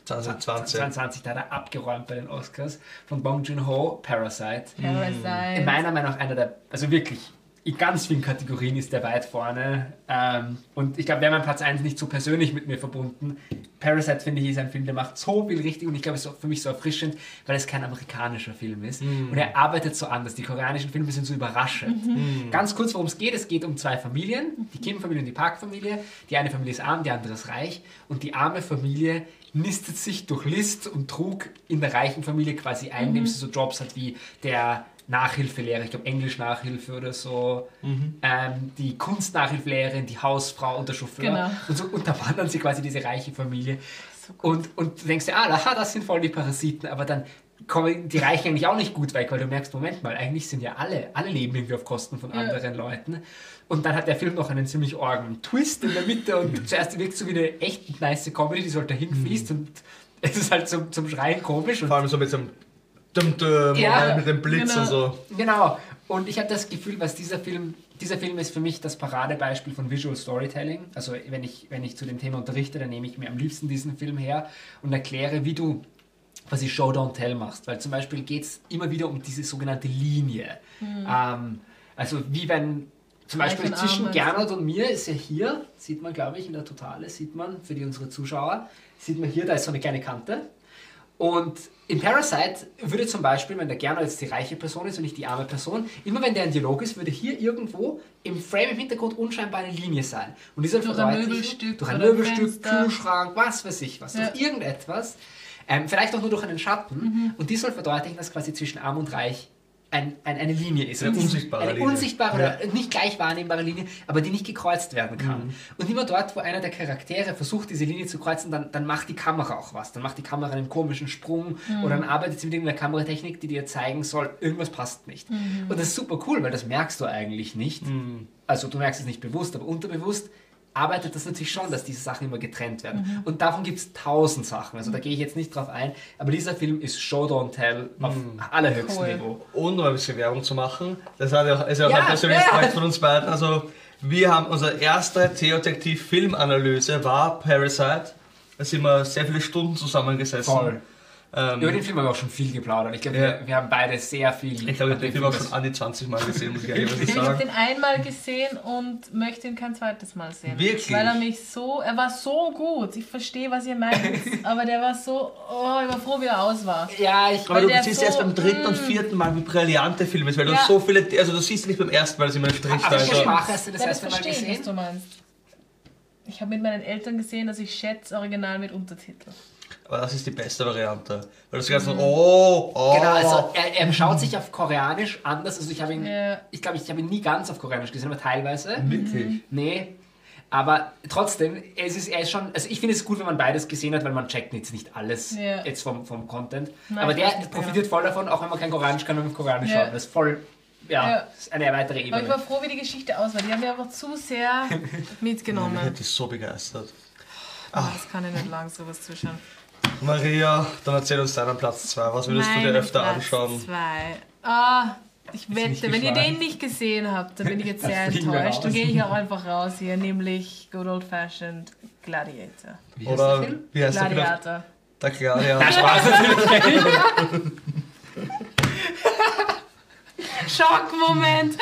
Speaker 3: 2020.
Speaker 2: 2020, da hat er abgeräumt bei den Oscars von Bong Joon-ho, Parasite.
Speaker 1: Parasite.
Speaker 2: In meiner Meinung nach einer der, also wirklich, in ganz vielen Kategorien ist der weit vorne. Ähm, und ich glaube, wäre mein Platz 1 nicht so persönlich mit mir verbunden. Parasite, finde ich, ist ein Film, der macht so viel richtig und ich glaube, es ist auch für mich so erfrischend, weil es kein amerikanischer Film ist. Und er arbeitet so anders. Die koreanischen Filme sind so überraschend. Ganz kurz, worum es geht. Es geht um zwei Familien, die Kim-Familie und die Park-Familie. Die eine Familie ist arm, die andere ist reich. Und die arme Familie nistet sich durch List und Trug in der reichen Familie quasi ein, indem sie so Jobs hat wie der Nachhilfelehrer, ich glaube Englisch-Nachhilfe oder so, ähm, die Kunstnachhilfelehrerin, die Hausfrau und der Chauffeur.
Speaker 1: Genau.
Speaker 2: Und so unterwandern sie quasi diese reiche Familie. Und, und du denkst dir, ah, aha, das sind voll die Parasiten, aber dann kommen die Reichen eigentlich auch nicht gut weg, weil du merkst, Moment mal, eigentlich sind ja alle, alle leben irgendwie auf Kosten von
Speaker 1: Ja.
Speaker 2: anderen Leuten. Und dann hat der Film noch einen ziemlich orgen Twist in der Mitte und zuerst wirkt es so wie eine echt nice Comedy, die so halt dahin fließt und es ist halt zum, zum Schreien komisch. Und
Speaker 3: Vor allem so mit so einem Dum -dum
Speaker 2: Ja,
Speaker 3: mit dem Blitz
Speaker 1: genau.
Speaker 3: und so.
Speaker 2: Genau. Und ich habe das Gefühl, was dieser Film, dieser Film ist für mich das Paradebeispiel von Visual Storytelling. Also wenn ich, wenn ich zu dem Thema unterrichte, dann nehme ich mir am liebsten diesen Film her und erkläre, wie du quasi Show Don't Tell machst. Weil zum Beispiel geht es immer wieder um diese sogenannte Linie. Ähm, also wie wenn zum Beispiel zwischen Gernot und mir ist ja hier, sieht man glaube ich in der Totale, sieht man für die unsere Zuschauer, sieht man hier, da ist so eine kleine Kante. Und in Parasite würde zum Beispiel, wenn der Gernot jetzt die reiche Person ist und nicht die arme Person, immer wenn der ein Dialog ist, würde hier irgendwo im Frame im Hintergrund unscheinbar eine Linie sein. Und die soll
Speaker 1: Durch ein Möbelstück
Speaker 2: durch ein Möbelstück. Kühlschrank, was weiß ich was,
Speaker 1: Ja.
Speaker 2: durch irgendetwas, ähm, vielleicht auch nur durch einen Schatten.
Speaker 1: Mhm.
Speaker 2: Und die soll verdeutlichen, dass quasi zwischen arm und reich ein, ein, eine Linie ist.
Speaker 3: Eine unsichtbare
Speaker 2: eine
Speaker 3: Linie.
Speaker 2: unsichtbare oder nicht gleich wahrnehmbare Linie, aber die nicht gekreuzt werden kann.
Speaker 3: Mhm.
Speaker 2: Und immer dort, wo einer der Charaktere versucht, diese Linie zu kreuzen, dann, dann macht die Kamera auch was. Dann macht die Kamera einen komischen Sprung
Speaker 1: Mhm.
Speaker 2: oder dann arbeitet sie mit irgendeiner Kameratechnik, die dir zeigen soll, irgendwas passt nicht.
Speaker 1: Mhm.
Speaker 2: Und das ist super cool, weil das merkst du eigentlich nicht. Also du merkst es nicht bewusst, aber unterbewusst arbeitet das natürlich schon, dass diese Sachen immer getrennt werden.
Speaker 1: Mhm.
Speaker 2: Und davon gibt es tausend Sachen. Also da gehe ich jetzt nicht drauf ein. Aber dieser Film ist Show Don't Tell auf allerhöchstem
Speaker 1: Cool.
Speaker 2: Niveau.
Speaker 3: Und um ein bisschen Werbung zu machen, das hat ja auch, ist ja auch
Speaker 2: Ja,
Speaker 3: ein persönliches
Speaker 2: ja.
Speaker 3: Projekt von uns beiden. Also, wir haben unsere erste Theodetektiv-Filmanalyse war Parasite. Da sind wir sehr viele Stunden zusammengesessen.
Speaker 2: Voll.
Speaker 3: Ähm,
Speaker 2: Über den Film haben wir auch schon viel geplaudert. Ich glaube,
Speaker 3: Ja.
Speaker 2: wir, wir haben beide sehr viel.
Speaker 3: ich glaube, ich habe den Film auch schon an die 20 Mal gesehen, muss ich ehrlich
Speaker 1: Ich habe
Speaker 3: sagen.
Speaker 1: den einmal gesehen und möchte ihn kein zweites Mal sehen.
Speaker 3: Wirklich?
Speaker 1: Weil er mich so, er war so gut. Ich verstehe, was ihr meint. aber der war so, oh, ich war froh, wie er aus war.
Speaker 2: Ja, ich.
Speaker 3: Aber du siehst
Speaker 1: so,
Speaker 3: erst beim dritten und
Speaker 1: mm.
Speaker 3: vierten Mal, wie brillant der Film ist, weil du
Speaker 1: Ja.
Speaker 3: so viele, also du siehst nicht beim ersten Mal, dass immer ein Strich da
Speaker 2: Aber
Speaker 3: ist.
Speaker 2: hast du das
Speaker 1: Ja,
Speaker 2: erste Mal
Speaker 1: verstehe ich, was
Speaker 2: gesehen?
Speaker 1: du meinst. Ich habe mit meinen Eltern gesehen, dass ich schätze Original mit Untertitel.
Speaker 3: Aber das ist die beste Variante. Weil das ganze, oh, oh.
Speaker 2: Genau, also er, er schaut sich auf Koreanisch anders. Also ich habe ihn,
Speaker 1: Ja.
Speaker 2: ich glaube, ich habe ihn nie ganz auf Koreanisch gesehen, aber teilweise.
Speaker 3: Wirklich.
Speaker 2: Nee. Aber trotzdem, es ist, er ist schon, also ich finde es gut, wenn man beides gesehen hat, weil man checkt jetzt nicht alles
Speaker 1: Ja.
Speaker 2: jetzt vom, vom Content.
Speaker 1: Nein,
Speaker 2: aber der
Speaker 1: nicht,
Speaker 2: profitiert voll davon, auch wenn man kein Koreanisch kann und auf Koreanisch
Speaker 1: Ja.
Speaker 2: schaut. Das ist voll ja,
Speaker 1: Ja.
Speaker 2: ist eine weitere
Speaker 1: Aber ich
Speaker 2: Ebene.
Speaker 1: war froh, wie die Geschichte aus war. Die haben mich einfach zu sehr
Speaker 3: Mich
Speaker 1: mitgenommen.
Speaker 3: hat die so begeistert.
Speaker 1: Oh, das kann ich nicht lang, sowas zuschauen.
Speaker 3: Maria, dann erzähl uns deinen Platz 2. Was würdest du dir öfter
Speaker 1: Platz
Speaker 3: anschauen?
Speaker 1: Zwei. Ah, ich wette, wenn ihr den nicht gesehen habt, dann bin ich jetzt sehr enttäuscht. Dann gehe ich auch einfach raus hier, nämlich Good Old Fashioned Gladiator.
Speaker 2: Wie heißt
Speaker 3: Oder
Speaker 2: der Film?
Speaker 3: wie heißt der?
Speaker 1: Gladiator.
Speaker 3: Der Gladiator.
Speaker 2: Na, Spaß natürlich.
Speaker 1: Schockmoment!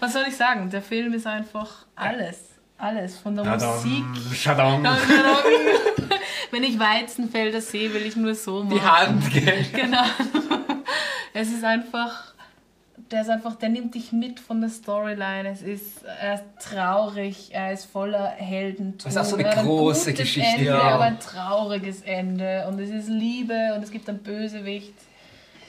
Speaker 1: Was soll ich sagen? Der Film ist einfach alles. Alles. Von der Musik.
Speaker 2: Schadong.
Speaker 1: Wenn ich Weizenfelder sehe, will ich nur so machen.
Speaker 2: Die Hand, gell?
Speaker 1: Genau. Es ist einfach, der ist einfach, der nimmt dich mit von der Storyline. Es ist, er ist traurig, er ist voller Heldentum.
Speaker 2: Das ist auch so eine
Speaker 1: Er hat ein
Speaker 2: große
Speaker 1: gutes
Speaker 2: Geschichte,
Speaker 1: Ende,
Speaker 3: ja.
Speaker 1: aber ein trauriges Ende. Und es ist Liebe und es gibt einen Bösewicht.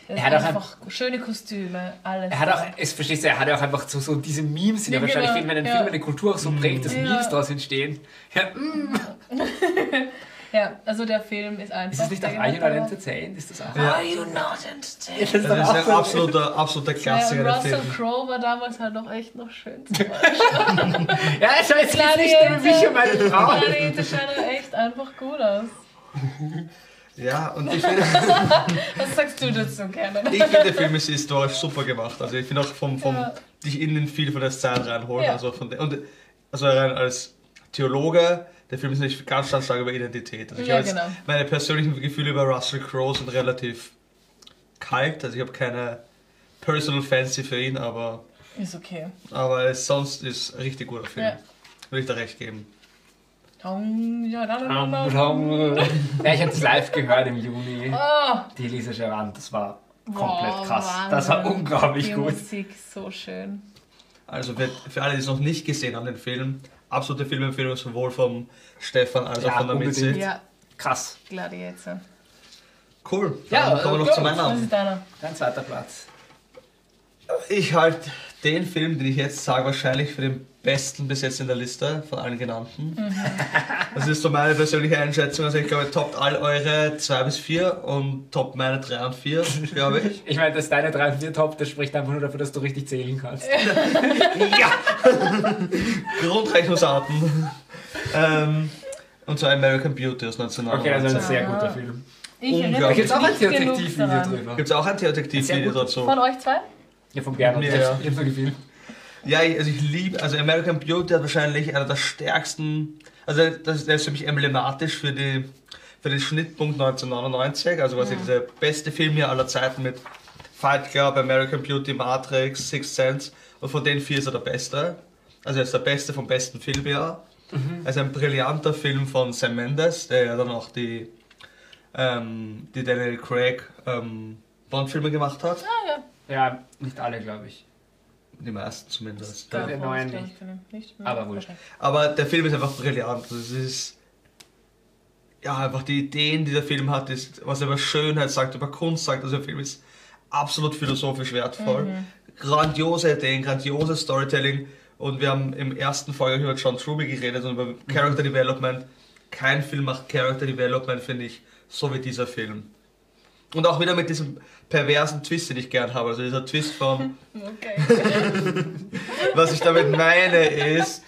Speaker 1: Es
Speaker 2: Er hat auch ein-
Speaker 1: einfach schöne Kostüme, alles.
Speaker 2: Er hat auch, es verstehst du, er hat ja auch einfach so, so diese Memes, die
Speaker 1: Ja,
Speaker 2: ja, wahrscheinlich
Speaker 1: genau,
Speaker 2: wenn ein
Speaker 1: ja.
Speaker 2: Film eine Kultur auch so prägt, dass
Speaker 1: Ja.
Speaker 2: Memes daraus entstehen. Ja, mm.
Speaker 1: Ja, also der Film ist einfach.
Speaker 2: ist das nicht auch Are You Not. Entertained? Ist das auch?
Speaker 3: Ja.
Speaker 1: Are you not entertained?
Speaker 2: Das ist
Speaker 3: Das ist
Speaker 2: auch
Speaker 3: ein
Speaker 2: so-
Speaker 3: absoluter, absoluter
Speaker 1: Ja,
Speaker 3: Klassiker, der
Speaker 1: Russell. Crowe war damals halt noch echt noch schön. zu
Speaker 2: Ja, schau, jetzt geht's nicht um mich und meine Frau.
Speaker 1: Gladiator schaut echt einfach gut aus.
Speaker 3: Ja, und ich finde,
Speaker 1: Was sagst du dazu, Kenan?
Speaker 3: ich finde, der Film ist historisch super gemacht. Also ich finde auch vom, vom
Speaker 1: Ja.
Speaker 3: dich in den viel von der Zeit reinholen.
Speaker 1: Ja.
Speaker 3: Also, von der, und, also rein als Theologe, der Film ist nicht ganz, ganz stark über Identität. Also ich
Speaker 1: Ja,
Speaker 3: habe jetzt,
Speaker 1: genau.
Speaker 3: meine persönlichen Gefühle über Russell Crowe sind relativ kalt. Also ich habe keine personal fancy für ihn, aber,
Speaker 1: Ist okay.
Speaker 3: aber sonst ist ein richtig guter Film.
Speaker 1: Ja.
Speaker 3: Würde ich da recht geben.
Speaker 1: Ja,
Speaker 2: Ja, ich habe das live gehört im Juni.
Speaker 1: Oh,
Speaker 2: Die Elisa Gerand, das war komplett
Speaker 1: Boah,
Speaker 2: krass. Das war
Speaker 1: Wahnsinn.
Speaker 2: unglaublich
Speaker 1: die
Speaker 2: gut.
Speaker 1: Musik, so schön.
Speaker 3: Also für, für alle, die es noch nicht gesehen haben, den Film, absolute Filmempfehlung sowohl vom Stefan als auch
Speaker 2: Ja,
Speaker 3: von der Mitzi.
Speaker 1: Ja,
Speaker 2: Krass.
Speaker 1: Gladiator.
Speaker 3: Cool.
Speaker 2: Ja,
Speaker 3: Dann kommen wir noch
Speaker 2: gut.
Speaker 3: zu meinem Namen.
Speaker 2: Dein zweiter Platz.
Speaker 3: Ich halte den Film, den ich jetzt sage, wahrscheinlich für den besten bis jetzt in der Liste von allen genannten. Das ist so meine persönliche Einschätzung. Also ich glaube, toppt all eure 2 bis 4 und toppt meine 3 und 4, glaube ich.
Speaker 2: Ich meine, dass deine 3 und 4 Top, das spricht einfach nur dafür, dass du richtig zählen kannst.
Speaker 3: ja! Grundrechnungsarten. ähm, und zwar American Beauty aus
Speaker 2: Okay, also ein
Speaker 3: 1999.
Speaker 2: sehr guter Film.
Speaker 1: Ich
Speaker 3: Unglaublich.
Speaker 2: Da gibt es auch ein
Speaker 1: mich nicht genug
Speaker 2: Detektivvideo
Speaker 1: daran.
Speaker 2: drüber.
Speaker 3: Gibt es auch ein
Speaker 2: Sehr
Speaker 3: Detektivvideo
Speaker 2: gut.
Speaker 3: dazu?
Speaker 1: Von euch zwei?
Speaker 2: Ja, vom Gernot.
Speaker 3: Ja,
Speaker 2: Ja,
Speaker 3: ja.
Speaker 2: ja. gefühlt.
Speaker 3: Ja, ich- also ich liebe, also American Beauty hat wahrscheinlich einer der stärksten, also das, der ist für mich emblematisch für, die, für den Schnittpunkt 1999, also quasi dieser beste Film hier aller Zeiten mit Fight Club, American Beauty, Matrix, Sixth Sense und von den vier ist er der beste. Also er ist der beste vom besten Filmjahr. Also ein brillanter Film von Sam Mendes, der ja dann auch die, ähm, die Daniel Craig ähm, Bond-Filme gemacht hat.
Speaker 1: Ah ja.
Speaker 2: Ja, nicht alle, glaube ich.
Speaker 3: Die meisten zumindest.
Speaker 2: Ja, den neuen nicht.
Speaker 1: ich, nicht.
Speaker 2: Aber wurscht.
Speaker 1: Okay.
Speaker 3: Aber der Film ist einfach brillant. Es ist ja einfach die Ideen, die der Film hat, ist, was er über Schönheit sagt, über Kunst sagt. Also der Film ist absolut philosophisch wertvoll. Grandiose Ideen, grandioses Storytelling. Und wir haben im ersten Folge über John Truby geredet und über Character Development. Kein Film macht Character Development, finde ich, so wie dieser Film. Und auch wieder mit diesem perversen Twist, den ich gern habe. Also dieser Twist von
Speaker 1: Okay.
Speaker 3: was ich damit meine ist,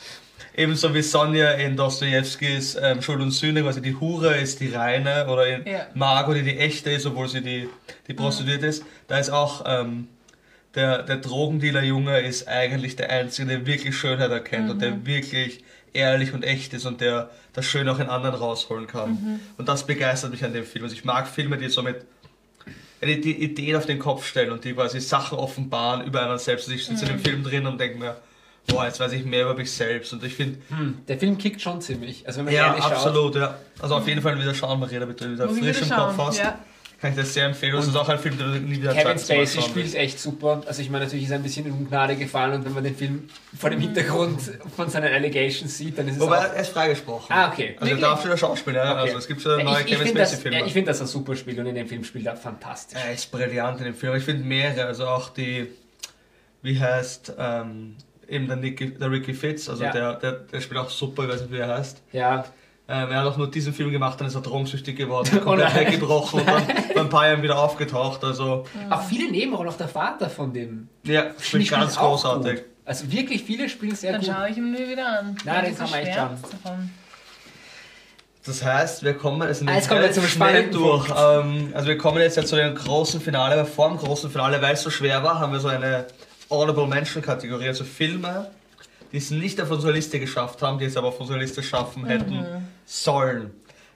Speaker 3: ebenso wie Sonja in Dostojewskis ähm, Schuld und Sühne, quasi die Hure ist die reine oder in
Speaker 1: Ja.
Speaker 3: Margot, die die echte ist, obwohl sie die, die Prostituierte ist. Da ist auch ähm, der, der Drogendealer-Junge ist eigentlich der Einzige, der wirklich Schönheit erkennt und der wirklich ehrlich und echt ist und der das Schöne auch in anderen rausholen kann. Und das begeistert mich an dem Film. Also ich mag Filme, die so mit die, die Ideen auf den Kopf stellen und die quasi Sachen offenbaren über einen selbst. Also ich sitze in dem Film drin und denke mir, boah, jetzt weiß ich mehr über mich selbst. Und ich finde,
Speaker 2: Hm, der Film kickt schon ziemlich. Also wenn man
Speaker 3: ja,
Speaker 2: ehrlich schaut.
Speaker 3: absolut, ja. Also auf jeden Fall wieder schauen, Maria, damit du wieder
Speaker 1: Muss
Speaker 3: frisch im Kopf hast.
Speaker 1: Ja.
Speaker 3: Kann ich das sehr empfehlen. Das ist auch ein Film, du nie wieder
Speaker 2: Kevin Spacey spielt echt super. Also ich meine, natürlich ist er ein bisschen in Ungnade gefallen und wenn man den Film vor dem Hintergrund von seinen Allegations sieht, dann ist es
Speaker 3: Wobei, er ist freigesprochen.
Speaker 2: Ah, okay.
Speaker 3: Also er darf schon der Schauspieler, ja.
Speaker 2: Okay.
Speaker 3: Also es gibt schon neue
Speaker 2: ich, ich
Speaker 3: Kevin
Speaker 2: finde,
Speaker 3: Spacey-Filme.
Speaker 2: ich find, dass er super spielt und in dem Film spielt er fantastisch.
Speaker 3: Er ist brillant in dem Film. Ich finde mehrere, also auch die, wie heißt, ähm, eben der, Nicky, der Ricky Fitz, also
Speaker 2: Ja.
Speaker 3: der, der, der spielt auch super, ich weiß nicht, wie er heißt.
Speaker 2: Ja,
Speaker 3: Ähm, er hat auch nur diesen Film gemacht, dann ist er drogensüchtig geworden, komplett
Speaker 2: nein.
Speaker 3: weggebrochen und dann paar Jahren wieder aufgetaucht. Also,
Speaker 2: Auch viele Nebenrollen, auch der Vater von dem.
Speaker 3: ja, spielt ganz großartig.
Speaker 2: gut. Also wirklich viele spielen sehr
Speaker 1: Dann
Speaker 2: gut.
Speaker 1: schaue ich ihn mir wieder an.
Speaker 2: Nein, den
Speaker 1: Das
Speaker 2: kann man echt schauen.
Speaker 1: davon.
Speaker 3: Das heißt, wir kommen, also
Speaker 2: Ah, jetzt kommen wir zum
Speaker 3: schnell durch. Ähm, also wir kommen jetzt ja zu dem großen Finale, aber vor dem großen Finale, weil es so schwer war, haben wir so eine Honorable Mention Kategorie, also Filme, die es nicht auf unsere Liste geschafft haben, die es aber auf unsere Liste schaffen hätten sollen.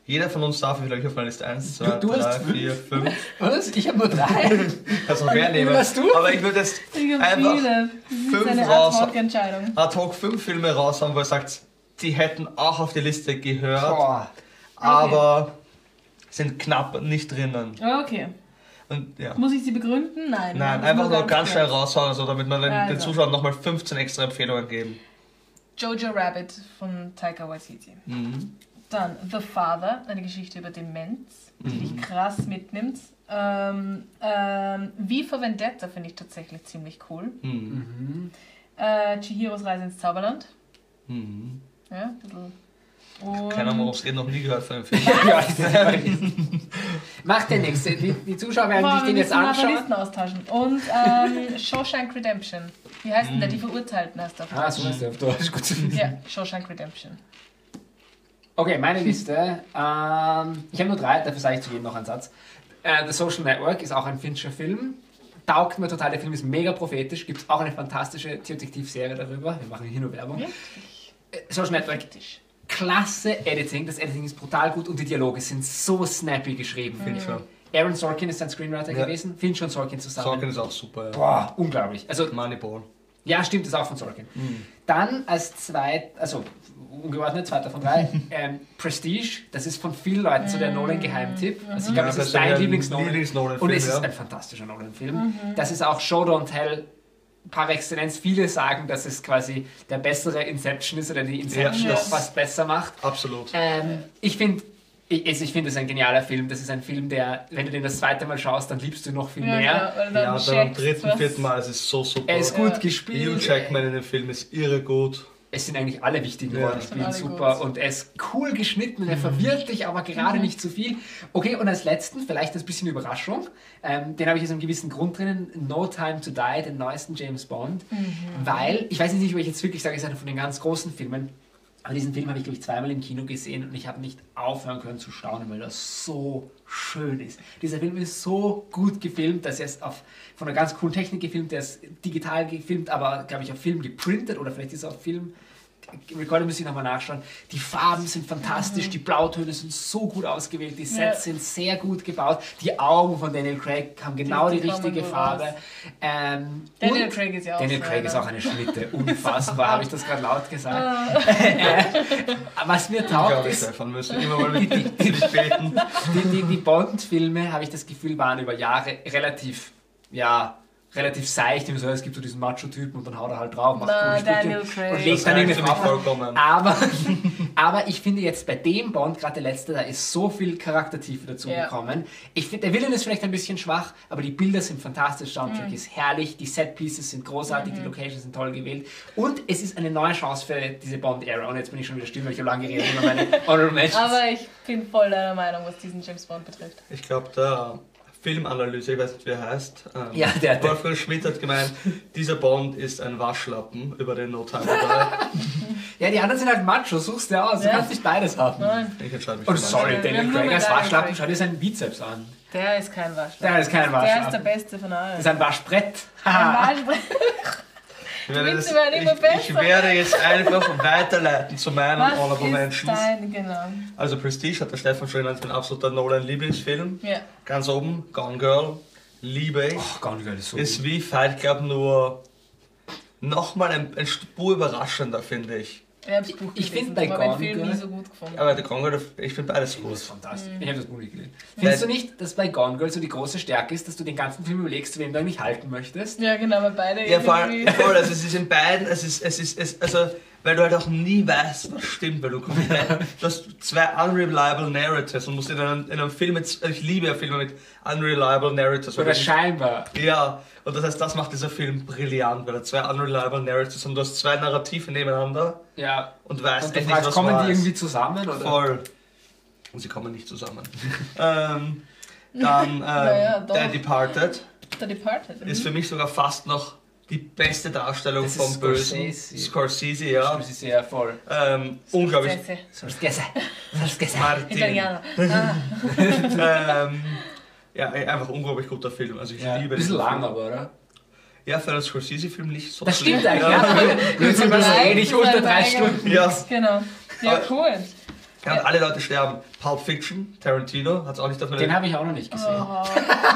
Speaker 3: Jeder von uns darf vielleicht auf meiner Liste 1, 2,
Speaker 2: Du- du
Speaker 3: 3,
Speaker 2: hast
Speaker 3: 4, 5.
Speaker 2: Was? Ich habe nur drei.
Speaker 3: Kannst noch mehr nehmen.
Speaker 2: warst du?
Speaker 3: Aber ich würde jetzt
Speaker 1: Ich
Speaker 3: einfach
Speaker 1: viele. Das ist
Speaker 3: fünf
Speaker 1: eine
Speaker 3: raus-
Speaker 1: Ad-Hoc-Entscheidung.
Speaker 3: ad hoc fünf Filme raushauen, wo ihr sagt, die hätten auch auf die Liste gehört,
Speaker 2: Boah.
Speaker 3: aber sind knapp nicht drinnen.
Speaker 1: Okay.
Speaker 3: Und ja.
Speaker 1: Muss ich sie begründen? Nein.
Speaker 3: Nein, einfach nur
Speaker 1: ganz
Speaker 3: ganz schnell raushauen, also damit wir den, den
Speaker 1: Also.
Speaker 3: Zuschauern nochmal 15 extra Empfehlungen geben.
Speaker 1: Jojo Rabbit von Taika Waititi.
Speaker 3: Mhm.
Speaker 1: Dann The Father, eine Geschichte über Demenz, die dich krass mitnimmt. Ähm, ähm, wie for Vendetta finde ich tatsächlich ziemlich cool.
Speaker 3: Mhm.
Speaker 1: Äh, Chihiros Reise ins Zauberland.
Speaker 3: Mhm.
Speaker 1: Ja, ein bisschen. Und
Speaker 3: Keine Ahnung, worum es geht, noch nie gehört von dem Film.
Speaker 2: ja, Macht der nächste. Die, die Zuschauer werden
Speaker 1: Boah,
Speaker 2: sich
Speaker 1: wir
Speaker 2: den jetzt anschauen.
Speaker 1: Listen austauschen. Und ähm, Shawshank Redemption. Wie heißt denn der? Die Verurteilten heißt der. auf
Speaker 2: Ah, so ist der auf Deutsch. Gut zu wissen.
Speaker 1: Ja, Shawshank Redemption.
Speaker 2: Okay, meine Liste. Ähm, ich habe nur drei, dafür sage ich zu jedem noch einen Satz. Äh, The Social Network ist auch ein Fincher-Film. Taugt mir total, der Film ist mega prophetisch. Gibt es auch eine fantastische Detektivserie darüber. Wir machen hier nur Werbung.
Speaker 1: Ja.
Speaker 2: Äh, Social Network, klasse Editing. Das Editing ist brutal gut und die Dialoge sind so snappy geschrieben, finde ich.
Speaker 3: Fincher.
Speaker 2: Aaron Sorkin ist sein Screenwriter
Speaker 3: Ja.
Speaker 2: gewesen. Fincher und Sorkin zusammen.
Speaker 3: Sorkin ist auch super. Ja.
Speaker 2: Boah, unglaublich. Also
Speaker 3: Moneyball.
Speaker 2: ja, stimmt, das ist auch von Sorkin.
Speaker 3: Mhm.
Speaker 2: Dann als zweit, also ungeordnet, zweiter von drei, ähm, Prestige. Das ist von vielen Leuten so der Nolan-Geheimtipp. Also ich glaube, das ist dein Lieblings-Nolan.
Speaker 3: Lieblings-Nolan-Film,
Speaker 2: Und es ist
Speaker 3: ja.
Speaker 2: ein fantastischer Nolan-Film. Das ist auch Show Don't Tell par excellence. Viele sagen, dass es quasi der bessere Inception ist oder die Inception
Speaker 3: Ja.
Speaker 2: noch fast besser macht.
Speaker 3: Absolut.
Speaker 2: Ähm, ich finde, ich, also ich finde es ein genialer Film. Das ist ein Film, der, wenn du den das zweite Mal schaust, dann liebst du noch viel
Speaker 1: Ja,
Speaker 2: mehr.
Speaker 1: genau, du dann
Speaker 3: Ja, dann am dritten,
Speaker 1: was-
Speaker 3: vierten Mal, es ist so super.
Speaker 2: Er ist gut
Speaker 1: Ja.
Speaker 3: Hugh
Speaker 2: gespielt.
Speaker 3: Jackman in dem Film ist irre gut.
Speaker 2: Es sind eigentlich alle wichtigen
Speaker 3: Ja.
Speaker 2: Rollen
Speaker 1: Sind
Speaker 2: spielen
Speaker 1: alle
Speaker 2: super
Speaker 1: gut.
Speaker 2: und er ist cool geschnitten, er verwirrt dich, aber gerade
Speaker 1: Mhm.
Speaker 2: nicht zu viel. Okay, und als letzten, vielleicht ein bisschen Überraschung, ähm, den habe ich aus einem gewissen Grund drinnen, No Time to Die, den neuesten James Bond,
Speaker 1: Mhm.
Speaker 2: weil, ich weiß nicht, ob ich jetzt wirklich sage, es ist einer von den ganz großen Filmen, aber diesen Film habe ich, glaube ich, zweimal im Kino gesehen und ich habe nicht aufhören können zu staunen, weil das so schön ist. Dieser Film ist so gut gefilmt, dass er ist auf, von einer ganz coolen Technik gefilmt, der ist digital gefilmt, aber, glaube ich, auf Film geprintet oder vielleicht ist er auf Film Recorder muss ich nochmal nachschauen. Die Farben sind fantastisch, die Blautöne sind so gut ausgewählt, die Sets
Speaker 1: Ja.
Speaker 2: sind sehr gut gebaut, die Augen von Daniel Craig haben genau die,
Speaker 1: Die kommen
Speaker 2: richtige Farbe. Ähm,
Speaker 1: Daniel Craig ist ja auch
Speaker 2: Daniel Craig ist
Speaker 1: einer.
Speaker 2: auch eine Schnitte, unfassbar, habe ich das gerade laut gesagt.
Speaker 1: Ah.
Speaker 2: Was mir taugt ist,
Speaker 3: Stefan müssen immer mal
Speaker 2: die, die, die Bond-Filme, habe ich das Gefühl, waren über Jahre relativ, ja, relativ seicht. So, es gibt so diesen Macho-Typen und dann haut er halt drauf, macht coole
Speaker 1: Daniel
Speaker 2: und legt dann irgendwie
Speaker 3: vollkommen.
Speaker 2: Aber, aber ich finde jetzt bei dem Bond, gerade der letzte, da ist so viel Charaktertiefe dazu
Speaker 1: Ja.
Speaker 2: gekommen. Ich finde, der Villain ist vielleicht ein bisschen schwach, aber die Bilder sind fantastisch, Soundtrack
Speaker 1: Mhm.
Speaker 2: ist herrlich, die Set-Pieces sind großartig, die Locations sind toll gewählt und es ist eine neue Chance für diese Bond-Ära. Und jetzt bin ich schon wieder still, weil ich habe lange geredet über meine Honorable Mentions.
Speaker 1: Aber ich bin voll deiner Meinung, was diesen James Bond betrifft.
Speaker 3: Ich glaube, der Filmanalyse, ich weiß nicht, wie er heißt, ähm,
Speaker 2: Ja, der- der-
Speaker 3: Wolfgang Schmidt hat gemeint, dieser Bond ist ein Waschlappen über den No Time to Die.
Speaker 2: Ja, die anderen sind halt Macho, suchst du aus, du
Speaker 1: Ja.
Speaker 2: kannst nicht beides haben.
Speaker 1: Nein,
Speaker 3: Ich entscheide mich
Speaker 2: Und sorry, Daniel Craig als Waschlappen, schau dir seinen Bizeps an.
Speaker 1: der ist kein Waschlappen.
Speaker 2: Der ist kein
Speaker 1: Der ist der
Speaker 2: Waschlappen.
Speaker 1: Beste von allen.
Speaker 2: Das ist ein Waschbrett.
Speaker 1: Ein. Waschbrett.
Speaker 3: Ich werde,
Speaker 1: immer
Speaker 3: ich, ich werde jetzt einfach weiterleiten zu meinen
Speaker 1: Was
Speaker 3: Honorable
Speaker 1: ist
Speaker 3: Mentions.
Speaker 1: dein, genau.
Speaker 3: Also Prestige hat der Stefan schon genannt, mein absoluter Nolan-Lieblingsfilm.
Speaker 1: Ja.
Speaker 3: Ganz oben, Gone Girl, liebe ich.
Speaker 2: Oh, gar nicht geil, ist so
Speaker 3: Ist
Speaker 2: gut.
Speaker 3: wie Fight Club nur nochmal ein, ein Spur überraschender, finde ich.
Speaker 1: Ich hab's Buch
Speaker 2: Ich
Speaker 1: gelesen,
Speaker 2: bei
Speaker 1: aber den
Speaker 2: Gone
Speaker 1: Film
Speaker 2: Girl-
Speaker 1: nie so gut gefunden.
Speaker 3: Aber der Gone Girl, ich finde beides
Speaker 2: Das
Speaker 3: gut.
Speaker 2: ist fantastisch.
Speaker 1: Mhm.
Speaker 2: Ich habe das Buch nicht gelesen. Findest du nicht, dass bei Gone Girl so die große Stärke ist, dass du den ganzen Film überlegst, wem du eigentlich halten möchtest?
Speaker 1: Ja, genau, weil beide
Speaker 3: Ja, vor allem, voll, also es ist in beiden, es ist, es ist, es, also weil du halt auch nie weißt, was stimmt, weil du komplett, du hast zwei unreliable Narratives und musst in einem, in einem Film, jetzt, ich liebe ja Filme mit unreliable Narratives.
Speaker 2: Oder scheinbar.
Speaker 3: ja, und das heißt, das macht dieser Film brillant, weil er zwei unreliable Narratives und du hast zwei Narrative nebeneinander
Speaker 2: Ja.
Speaker 3: und weißt
Speaker 2: Und du
Speaker 3: echt
Speaker 2: fragst,
Speaker 3: nicht, was
Speaker 2: kommen
Speaker 3: wahr
Speaker 2: die irgendwie zusammen? Oder?
Speaker 3: Voll. Und sie kommen nicht zusammen. ähm, dann ähm,
Speaker 1: Naja, doch.
Speaker 3: Der Departed
Speaker 1: The Departed.
Speaker 3: ist für mich sogar fast noch die beste Darstellung
Speaker 2: Das
Speaker 3: vom Bösen.
Speaker 2: Scorsese.
Speaker 3: Scorsese, ja.
Speaker 2: Das ist sehr voll.
Speaker 3: Ähm, unglaublich.
Speaker 2: Scorsese. Scorsese.
Speaker 3: Martin.
Speaker 1: Italiener. Ah,
Speaker 3: ähm, ja, einfach unglaublich guter Film. Also ich
Speaker 2: Ja, ein
Speaker 3: liebe
Speaker 2: bisschen
Speaker 3: diesen
Speaker 2: lang
Speaker 3: Film.
Speaker 2: aber, oder?
Speaker 3: Ja, für einen Scorsese-Film nicht so
Speaker 2: Das
Speaker 3: schlimm.
Speaker 2: stimmt eigentlich, ja. Jetzt sind wir einig,
Speaker 1: das
Speaker 2: unter drei Stunden.
Speaker 3: Ja,
Speaker 1: Genau. Ja, cool.
Speaker 3: ja, und alle Leute sterben. Pulp Fiction, Tarantino, hat es auch nicht davon
Speaker 2: Den habe ich auch noch nicht gesehen.
Speaker 1: Oh,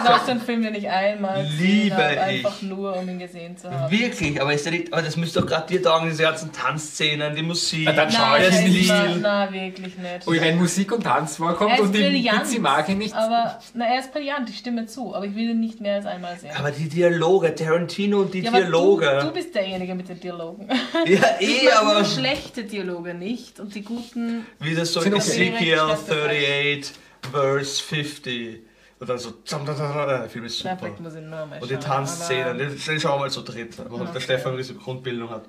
Speaker 1: das ist ein Film, den ich einmal
Speaker 3: Liebe
Speaker 1: habe,
Speaker 3: ich.
Speaker 1: einfach nur, um ihn gesehen zu haben.
Speaker 3: Wirklich, aber, ist der nicht, aber das müsste doch gerade dir taugen, diese ganzen Tanzszenen, die Musik.
Speaker 2: Ja, dann schau
Speaker 1: Nein,
Speaker 2: ich es nicht.
Speaker 1: Na, wirklich nicht.
Speaker 2: Ui, wenn Musik und Tanz vorkommt
Speaker 1: ist
Speaker 2: und die
Speaker 1: brillant,
Speaker 2: Pizzi mag ich nicht.
Speaker 1: Aber, na, er ist brillant, ich stimme zu, aber ich will ihn nicht mehr als einmal sehen.
Speaker 3: Aber die Dialoge, Tarantino und die
Speaker 1: ja, aber
Speaker 3: Dialoge.
Speaker 1: du, du bist derjenige mit den Dialogen.
Speaker 3: ja, eh, aber
Speaker 1: nur schlechte Dialoge nicht und die guten.
Speaker 3: wie das so
Speaker 2: okay.
Speaker 3: Ezekiel 38, Verse 50. Und dann so. zam, zam, zam, zam, Der Film ist super.
Speaker 1: Perfekt, muss ich nur mal
Speaker 3: Und die Tanzszenen, den, den schauen wir mal zu dritt, warum
Speaker 1: Okay.
Speaker 3: der Stefan diese Grundbildung hat.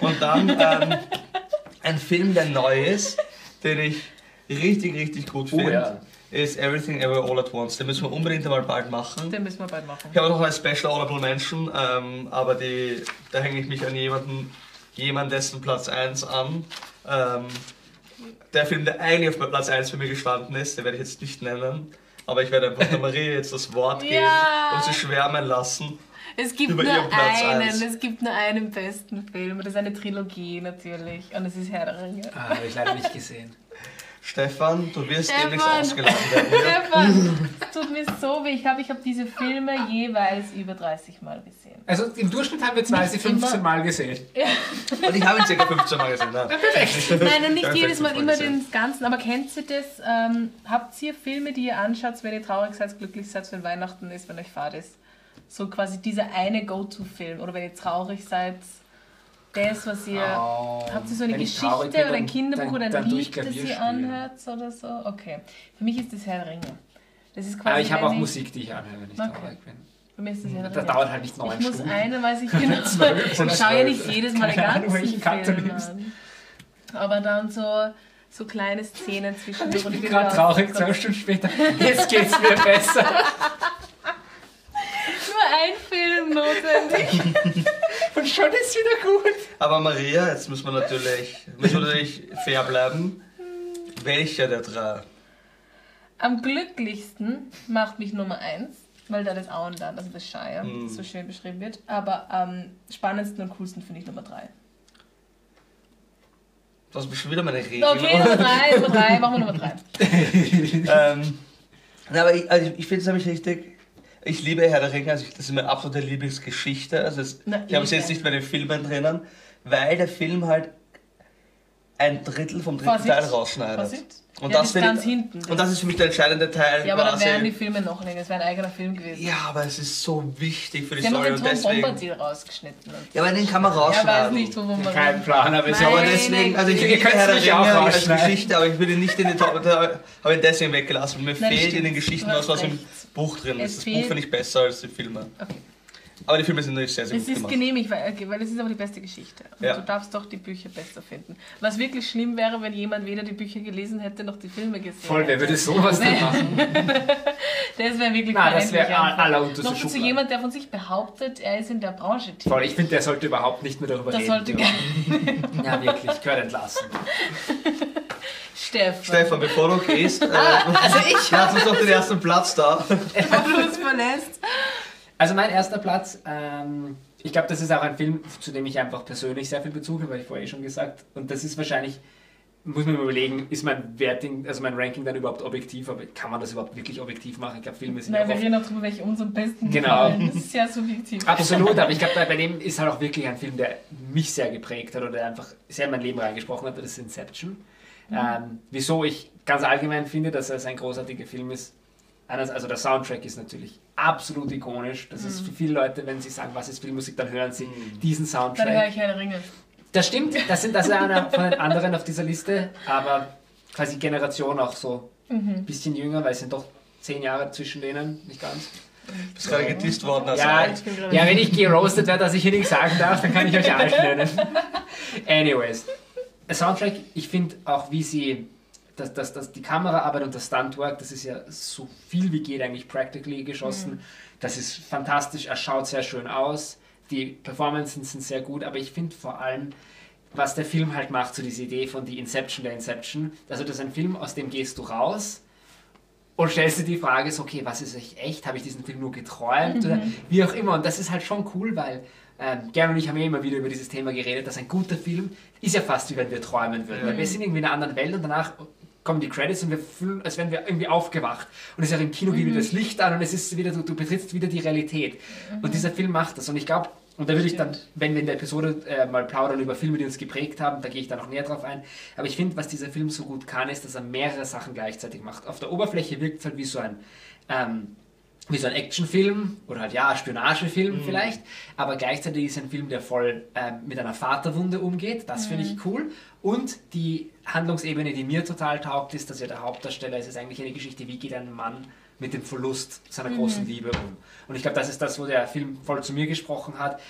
Speaker 3: Und dann ähm, ein Film, der neu ist, den ich richtig, richtig gut
Speaker 2: Oh,
Speaker 3: finde,
Speaker 2: ja.
Speaker 3: ist Everything Ever All at Once. Den müssen wir unbedingt einmal bald machen.
Speaker 1: Den müssen wir bald machen.
Speaker 3: Ich habe noch eine Special Honorable Mention, ähm, aber die, da hänge ich mich an jemanden, jemandessen Platz 1 an. Ähm, der Film, der eigentlich auf Platz 1 für mich gestanden ist, den werde ich jetzt nicht nennen. Aber ich werde einfach der Maria jetzt das Wort geben
Speaker 1: Ja.
Speaker 3: und sie schwärmen lassen.
Speaker 1: Es gibt
Speaker 3: Über
Speaker 1: nur
Speaker 3: ihren Platz
Speaker 1: einen,
Speaker 3: eins.
Speaker 1: es gibt nur einen besten Film. Das ist eine Trilogie natürlich. Und es ist Herr der Ringe.
Speaker 2: Ah, habe ich leider nicht gesehen.
Speaker 3: Stefan, du wirst
Speaker 1: Stefan.
Speaker 3: demnächst ausgeladen werden. Ja?
Speaker 1: Stefan, es tut mir so weh. Ich habe ich hab diese Filme jeweils über 30 Mal gesehen.
Speaker 2: Also im Durchschnitt haben wir zwei, sie 15
Speaker 1: immer.
Speaker 2: Mal gesehen.
Speaker 3: Und ich habe ihn circa 15 Mal gesehen. Nein.
Speaker 1: Nein, und nicht
Speaker 3: Ja,
Speaker 1: jedes Mal
Speaker 3: 15
Speaker 1: immer
Speaker 3: gesehen.
Speaker 1: den ganzen. Aber kennt ihr das? Ähm, habt ihr Filme, die ihr anschaut, wenn ihr traurig seid, glücklich seid, wenn Weihnachten ist, wenn euch Fahrt ist? So quasi dieser eine Go-To-Film. Oder wenn ihr traurig seid, das, was ihr.
Speaker 2: Oh,
Speaker 1: Habt ihr so eine Geschichte oder ein Kinderbuch
Speaker 2: dann-
Speaker 1: oder ein Lied, das ihr anhört oder so? Okay. Für mich ist das Herr der Ringe. Das ist quasi.
Speaker 2: Aber ich habe auch Musik, die ich anhöre, wenn ich
Speaker 1: Okay.
Speaker 2: traurig bin.
Speaker 1: Für mich ist das Herr
Speaker 2: Das dauert halt nicht neun
Speaker 1: Ich muss
Speaker 2: Stunden.
Speaker 1: eine, weiß ich genau. Ich schaue ja nicht jedes Mal den ganzen Film an. Aber dann so, so kleine Szenen zwischendurch.
Speaker 2: Ich bin
Speaker 1: bin
Speaker 2: gerade traurig, zwölf Stunden später. Jetzt geht's mir besser.
Speaker 1: Nur ein Film notwendig.
Speaker 2: Und schon ist wieder gut.
Speaker 3: Aber Maria, jetzt müssen wir natürlich, müssen wir natürlich fair bleiben. Welcher der drei?
Speaker 1: Am glücklichsten macht mich Nummer 1, weil da das Auenland, also das Shire,
Speaker 3: Mhm.
Speaker 1: so schön beschrieben wird. Aber am spannendsten und coolsten finde ich Nummer 3.
Speaker 3: Das ist schon wieder meine Regel.
Speaker 1: Okay, Nummer 3, Nummer 3, machen wir Nummer 3.
Speaker 3: ähm, na, aber ich, also ich finde es nämlich richtig. Ich liebe Herr der Ringe, also das ist meine absolute Lieblingsgeschichte. Also es,
Speaker 1: Na,
Speaker 3: ich habe es jetzt nicht bei den Filmen drinnen, weil der Film halt ein Drittel vom dritten. Teil rausschneidet.
Speaker 1: Vorsicht.
Speaker 3: Und,
Speaker 1: Ja,
Speaker 3: das
Speaker 1: das
Speaker 3: finde
Speaker 1: ganz
Speaker 3: ich,
Speaker 1: hinten.
Speaker 3: und das ist für mich der entscheidende Teil.
Speaker 1: Ja, aber dann
Speaker 3: quasi.
Speaker 1: wären die Filme noch länger. Es wäre ein eigener Film gewesen.
Speaker 3: ja, aber es ist so wichtig für die
Speaker 1: Sie haben auch
Speaker 3: Story
Speaker 1: den
Speaker 3: und
Speaker 1: Tom
Speaker 3: deswegen.
Speaker 1: Bombadil rausgeschnitten. Und
Speaker 3: Ja, aber den kann man
Speaker 1: er weiß
Speaker 3: rausschneiden.
Speaker 1: nicht, wovon man
Speaker 2: Kein Plan, aber es
Speaker 1: Nein.
Speaker 3: Aber deswegen, also ich
Speaker 2: Ihr
Speaker 3: liebe Herr der Ringe als
Speaker 2: rausschneiden.
Speaker 3: Geschichte, aber ich würde nicht in den Top, habe ich deswegen weggelassen. Mir
Speaker 1: Nein,
Speaker 3: fehlt in den Geschichten was, was im. Buch drin ist. Das Buch finde ich besser als die Filme.
Speaker 1: Okay.
Speaker 3: Aber die Filme sind natürlich sehr, sehr
Speaker 1: Es
Speaker 3: gut
Speaker 1: ist
Speaker 3: gemacht.
Speaker 1: genehmigt, weil, weil es ist aber die beste Geschichte. Und
Speaker 3: Ja.
Speaker 1: du darfst doch die Bücher besser finden. Was wirklich schlimm wäre, wenn jemand weder die Bücher gelesen hätte, noch die Filme gesehen
Speaker 2: Voll, wer würde sowas denn machen?
Speaker 1: Das wäre wirklich
Speaker 2: Na, das wäre
Speaker 1: peinlich
Speaker 2: all-
Speaker 1: einfach.
Speaker 2: allerunterste
Speaker 1: Noch dazu
Speaker 2: Schublade.
Speaker 1: jemand, der von sich behauptet, er ist in der Branche tätig.
Speaker 2: Voll, ich finde, der sollte überhaupt nicht mehr darüber
Speaker 1: Das
Speaker 2: reden.
Speaker 1: sollte
Speaker 2: dürfen. Ja, wirklich, gehört entlassen.
Speaker 1: Stefan.
Speaker 3: Stefan, bevor du gehst, äh,
Speaker 1: Also ich
Speaker 3: lass uns doch den ersten Platz da.
Speaker 1: habe bloß verlässt.
Speaker 2: Also mein erster Platz, ähm, ich glaube, das ist auch ein Film, zu dem ich einfach persönlich sehr viel Bezug habe, habe ich vorher eh schon gesagt. Und das ist wahrscheinlich, muss man überlegen, ist mein Werting, also mein Ranking dann überhaupt objektiv, aber kann man das überhaupt wirklich objektiv machen? Ich glaube, Filme sind
Speaker 1: Nein,
Speaker 2: auch
Speaker 1: wir reden auch darüber, welche uns am besten
Speaker 2: Genau.
Speaker 1: gefallen. Das ist sehr subjektiv.
Speaker 2: Absolut, aber ich glaube, bei dem ist halt auch wirklich ein Film, der mich sehr geprägt hat oder der einfach sehr in mein Leben reingesprochen hat, das ist Inception. Ähm, wieso ich ganz allgemein finde, dass es ein großartiger Film ist. Also der Soundtrack ist natürlich absolut ikonisch. Das ist für viele Leute, wenn sie sagen, was ist Filmmusik, dann hören sie diesen
Speaker 1: Dann höre
Speaker 2: Soundtrack.
Speaker 1: ich Herr Ringe.
Speaker 2: Das stimmt, das, sind, das ist einer von den anderen auf dieser Liste, aber quasi Generation auch so ein bisschen jünger, weil es sind doch zehn Jahre zwischen denen, nicht ganz.
Speaker 3: Du bist gerade gedisst worden als
Speaker 2: Ja,
Speaker 3: alt.
Speaker 2: ja, wenn ich geroastet werde, dass ich hier nichts sagen darf, dann kann ich euch alt nennen. Anyways, Soundtrack, ich finde auch, wie sie, dass, dass, dass die Kameraarbeit und das Stuntwork, das ist ja so viel wie geht eigentlich practically geschossen. Das ist fantastisch, er schaut sehr schön aus, die Performances sind sehr gut, aber ich finde vor allem, was der Film halt macht, so diese Idee von die Inception der Inception, also das ist ein Film, aus dem gehst du raus und stellst dir die Frage, so, okay, was ist echt echt? Habe ich diesen Film nur geträumt? Oder wie auch immer. Und das ist halt schon cool, weil ähm, Gern und ich haben ja immer wieder über dieses Thema geredet, dass ein guter Film ist ja fast wie wenn wir träumen würden. Weil wir sind irgendwie in einer anderen Welt und danach kommen die Credits und wir fühlen, als wären wir irgendwie aufgewacht. Und es ist auch im Kino geht wieder das Licht an und es ist wieder, du, du betrittst wieder die Realität. Und dieser Film macht das. Und ich glaube, und da würde ich dann, wenn wir in der Episode äh, mal plaudern über Filme, die uns geprägt haben, da gehe ich da noch näher drauf ein. Aber ich finde, was dieser Film so gut kann, ist, dass er mehrere Sachen gleichzeitig macht. Auf der Oberfläche wirkt es halt wie so ein, ähm, wie so ein Actionfilm oder halt ja, Spionagefilm vielleicht, aber gleichzeitig ist ein Film, der voll ähm, mit einer Vaterwunde umgeht. Das finde ich cool. Und die Handlungsebene, die mir total taugt, ist, dass ja der Hauptdarsteller ist, ist eigentlich eine Geschichte, wie geht ein Mann mit dem Verlust seiner großen Liebe um. Und ich glaube, das ist das, wo der Film voll zu mir gesprochen hat.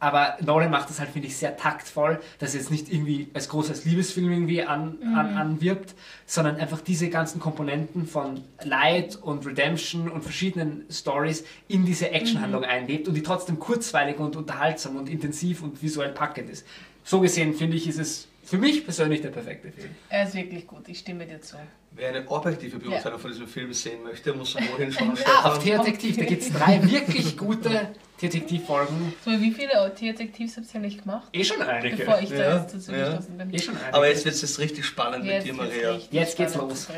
Speaker 2: Aber Nolan macht das halt, finde ich, sehr taktvoll, dass er jetzt nicht irgendwie als großes Liebesfilm irgendwie an, an, anwirbt, sondern einfach diese ganzen Komponenten von Leid und Redemption und verschiedenen Stories in diese Actionhandlung einlebt und die trotzdem kurzweilig und unterhaltsam und intensiv und visuell packend ist. So gesehen, finde ich, ist es für mich persönlich der perfekte Film.
Speaker 1: Er ist wirklich gut, ich stimme dir zu.
Speaker 3: Wer eine objektive Beurteilung von diesem Film sehen möchte, muss wohin schauen,
Speaker 2: Ah, auf? Detektiv, da gibt es drei wirklich gute Detektivfolgen.
Speaker 1: So, wie viele Detektivs habt ihr nicht gemacht?
Speaker 2: Eh schon einige.
Speaker 1: Bevor ich da
Speaker 3: Ja,
Speaker 1: jetzt dazu
Speaker 3: ja.
Speaker 1: gestoßen bin.
Speaker 2: Eh schon einige.
Speaker 3: Aber jetzt wird es richtig spannend mit
Speaker 1: Jetzt
Speaker 3: dir,
Speaker 1: wird's
Speaker 3: Maria.
Speaker 2: Jetzt geht's los.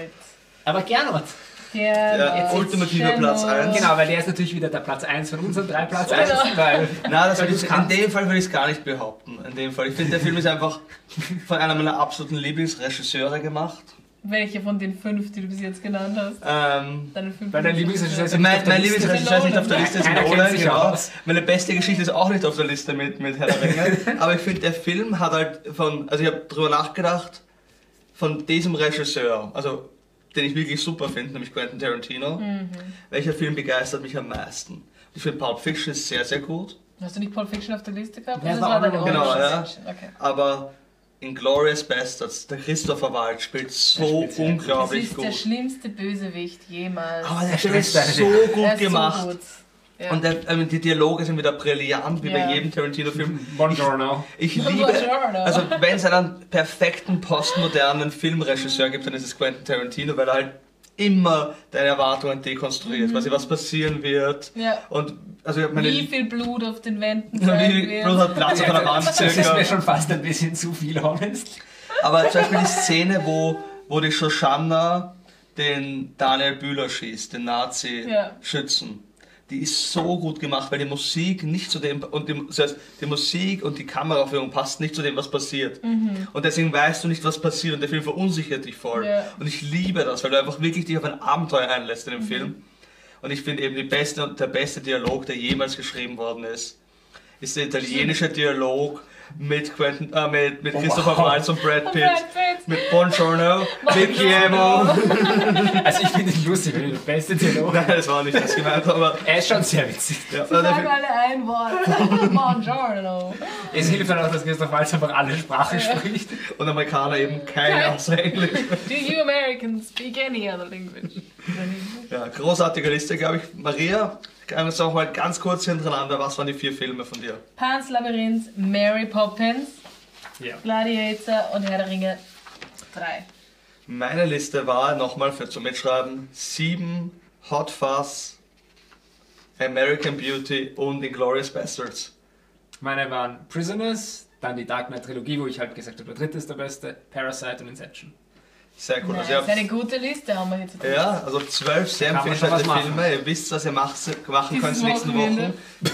Speaker 2: Aber Gernot.
Speaker 1: Der
Speaker 3: Der ultimative Platz eins.
Speaker 2: Genau, weil der ist natürlich wieder der Platz 1 von unseren drei Platz
Speaker 1: Genau.
Speaker 2: 1. Weil
Speaker 3: Nein, das
Speaker 2: Weil
Speaker 3: würde ich, in dem Fall würde ich es gar nicht behaupten. In dem Fall. Ich finde, der Film ist einfach von einer meiner absoluten Lieblingsregisseure gemacht.
Speaker 1: Welche von den fünf, die du bis jetzt genannt hast?
Speaker 3: Ähm,
Speaker 1: Deine fünf
Speaker 2: Weil dein Lieblingsregisseur ist ja
Speaker 3: mein mein. Lieblingsregisseur ist nicht auf der Liste, ist Nolan, genau. Meine beste Geschichte ist auch nicht auf der Liste mit, mit Herr der Ringe. Aber ich finde, der Film hat halt von, also ich habe drüber nachgedacht, von diesem Regisseur, also den ich wirklich super finde, nämlich Quentin Tarantino, welcher Film begeistert mich am meisten? Ich finde Pulp Fiction ist sehr, sehr gut.
Speaker 1: Hast du nicht Pulp Fiction auf der Liste gehabt?
Speaker 2: Ja, das war
Speaker 1: deine
Speaker 3: genau, ja.
Speaker 1: Okay.
Speaker 3: Aber Inglourious Bastards, der Christopher Waltz spielt so
Speaker 2: spielt sehr gut.
Speaker 1: Das
Speaker 3: unglaublich
Speaker 1: ist der
Speaker 3: gut.
Speaker 1: schlimmste Bösewicht jemals.
Speaker 3: Aber der
Speaker 2: Film
Speaker 3: Film
Speaker 2: ist
Speaker 3: so
Speaker 1: Er
Speaker 3: gut
Speaker 1: ist
Speaker 3: gemacht.
Speaker 1: So gut. Ja.
Speaker 3: Und der, ähm, die Dialoge sind wieder brillant, wie
Speaker 1: Ja.
Speaker 3: bei jedem Tarantino-Film.
Speaker 2: Buongiorno.
Speaker 3: Ich liebe,
Speaker 1: Buongiorno.
Speaker 3: also wenn es einen perfekten postmodernen Filmregisseur gibt, dann ist es Quentin Tarantino, weil er halt immer deine Erwartungen dekonstruiert, quasi was passieren wird.
Speaker 1: ja.
Speaker 3: Und also ich
Speaker 1: Wie viel Blut auf den Wänden
Speaker 3: wie
Speaker 1: sein
Speaker 3: viel
Speaker 1: wird.
Speaker 3: Blut hat Platz auf einer Wand
Speaker 2: Das ist mir
Speaker 3: circa.
Speaker 2: schon fast ein bisschen zu viel, honest.
Speaker 3: Aber zum Beispiel die Szene, wo, wo die Shoshana den Daniel Bühler schießt, den
Speaker 1: Ja.
Speaker 3: Die ist so gut gemacht, weil die Musik nicht zu dem und die, das heißt, die Musik und die Kameraführung passt nicht zu dem, was passiert. Und deswegen weißt du nicht, was passiert und der Film verunsichert dich voll.
Speaker 1: Ja.
Speaker 3: Und ich liebe das, weil du einfach wirklich dich auf ein Abenteuer einlässt in dem Film. Und ich finde eben beste, der beste Dialog, der jemals geschrieben worden ist, ist der italienische Dialog mit, Quentin, äh, mit, mit Christopher
Speaker 2: Wow.
Speaker 3: Waltz und Brad Pitt.
Speaker 1: Brad Pitt.
Speaker 3: Mit Buongiorno, mit Guillermo.
Speaker 2: Also ich finde ihn lustig, weil der beste Dialog.
Speaker 3: Nein, das war nicht das gemeint, aber
Speaker 2: Er ist schon sehr witzig.
Speaker 3: ja,
Speaker 1: Sie sagen alle ein Wort. Buongiorno.
Speaker 2: Es hilft dann auch, dass Christoph Waltz einfach alle Sprachen spricht.
Speaker 3: und Amerikaner eben keine
Speaker 1: Kein-
Speaker 3: außer Englisch.
Speaker 1: Do you Americans speak any other language?
Speaker 3: Ja, großartige Liste, glaube ich. Maria, kann uns auch mal ganz kurz hintereinander, was waren die vier Filme von dir?
Speaker 1: Pan's Labyrinth, Mary Poppins,
Speaker 2: Ja.
Speaker 1: Gladiator und Herr der Ringe 3.
Speaker 3: Meine Liste war, nochmal für zum Mitschreiben, sieben Hot Fuzz, American Beauty und Inglourious Bastards.
Speaker 2: Meine waren Prisoners, dann die Dark Knight Trilogie, wo ich halt gesagt habe, der dritte ist der beste, Parasite und Inception.
Speaker 3: Sehr cool.
Speaker 1: Nice.
Speaker 3: Also, ihr habt-
Speaker 1: eine gute Liste haben wir jetzt.
Speaker 3: ja, also zwölf sehr empfehlenswerte. Filme. Ihr wisst, was ihr macht, machen könnt nächsten
Speaker 1: Wochenende.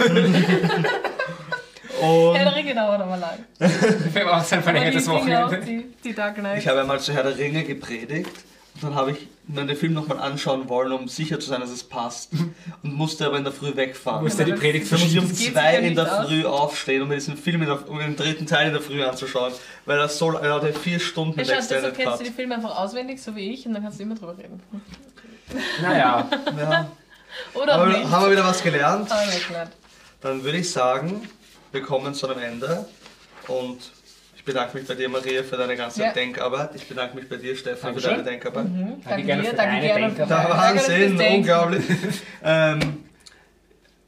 Speaker 3: Wochen.
Speaker 1: Herr der
Speaker 3: Und
Speaker 1: Ringe dauert aber lang.
Speaker 2: Wir
Speaker 1: Aber die
Speaker 2: verlängertes Wochenende.
Speaker 1: die, die Dark Knight.
Speaker 3: ich habe einmal zu Herr der Ringe gepredigt dann habe ich mir den Film nochmal anschauen wollen, um sicher zu sein, dass es passt. Und musste aber in der Früh wegfahren.
Speaker 2: Musste die Predigt
Speaker 3: Dann ich um zwei in der. Früh aufstehen, um mir diesen Film in der, um den dritten Teil in der Früh anzuschauen. Weil das so, er hatte vier Stunden
Speaker 1: Ja,
Speaker 3: Extended
Speaker 1: kennst
Speaker 3: Cut.
Speaker 1: du die Filme einfach auswendig, so wie ich, und dann kannst du immer drüber reden.
Speaker 2: Naja,
Speaker 3: Ja.
Speaker 1: Oder
Speaker 3: Aber
Speaker 1: nicht.
Speaker 3: haben wir wieder was gelernt? Dann würde ich sagen, wir kommen zu einem Ende. Und ich bedanke mich bei dir, Maria, für deine ganze
Speaker 1: Ja.
Speaker 3: Denkarbeit. Ich bedanke mich bei dir, Stefan, für deine Denkarbeit.
Speaker 1: Mhm. Danke
Speaker 2: gerne
Speaker 1: dir,
Speaker 2: für
Speaker 1: danke
Speaker 2: deine.
Speaker 3: Der
Speaker 1: Danke,
Speaker 3: Wahnsinn, unglaublich. ähm,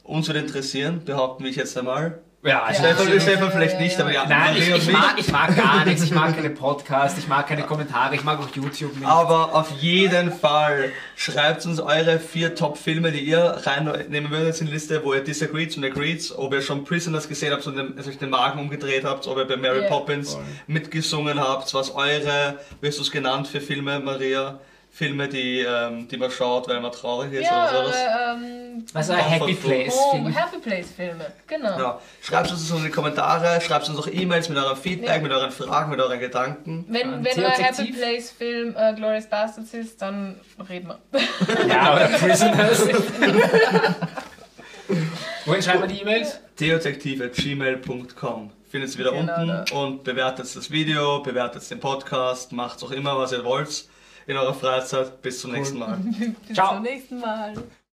Speaker 3: uns würde interessieren, behaupten mich jetzt einmal.
Speaker 2: Ja, also
Speaker 3: Stefan,
Speaker 1: ja,
Speaker 3: Stefan
Speaker 1: ja,
Speaker 3: vielleicht
Speaker 1: ja,
Speaker 3: nicht,
Speaker 1: ja.
Speaker 3: aber ja,
Speaker 2: Nein, ich, ich, mag, ich mag gar nichts. Ich mag keine Podcasts, ich mag keine Kommentare, ich mag auch YouTube nicht.
Speaker 3: Aber auf jeden Fall schreibt uns eure vier Top-Filme, die ihr reinnehmen würdet in die Liste, wo ihr disagreed und agreed, ob ihr schon Prisoners gesehen habt und den, euch den Magen umgedreht habt, ob ihr bei Mary
Speaker 1: Ja.
Speaker 3: Poppins
Speaker 2: Voll.
Speaker 3: mitgesungen habt, was eure, wie hast du es genannt für Filme, Maria? Filme, die, ähm, die man schaut, weil man traurig ist
Speaker 1: Ja,
Speaker 3: oder sowas.
Speaker 1: eure ähm,
Speaker 2: Was ein Happy Place
Speaker 1: Home,
Speaker 2: Film.
Speaker 1: Happy Place Filme. Genau.
Speaker 3: Ja. Schreibt uns das in die Kommentare, schreibt uns auch E-Mails mit eurem Feedback,
Speaker 1: Ja.
Speaker 3: mit euren Fragen, mit euren Gedanken.
Speaker 1: Wenn,
Speaker 2: Ein
Speaker 1: wenn euer Happy. Place Film äh, Glorious Bastards ist, dann reden wir.
Speaker 2: Ja, oder Prisoners. Wohin schreiben wir die E-Mails?
Speaker 3: theodetektiv.gmail.com Findet ihr wieder
Speaker 1: Genau,
Speaker 3: unten
Speaker 1: da.
Speaker 3: und bewertet das Video, bewertet den Podcast, macht auch immer, was ihr wollt in eurer Freizeit. Bis zum nächsten Mal.
Speaker 1: Bis
Speaker 2: Ciao.
Speaker 1: zum nächsten Mal.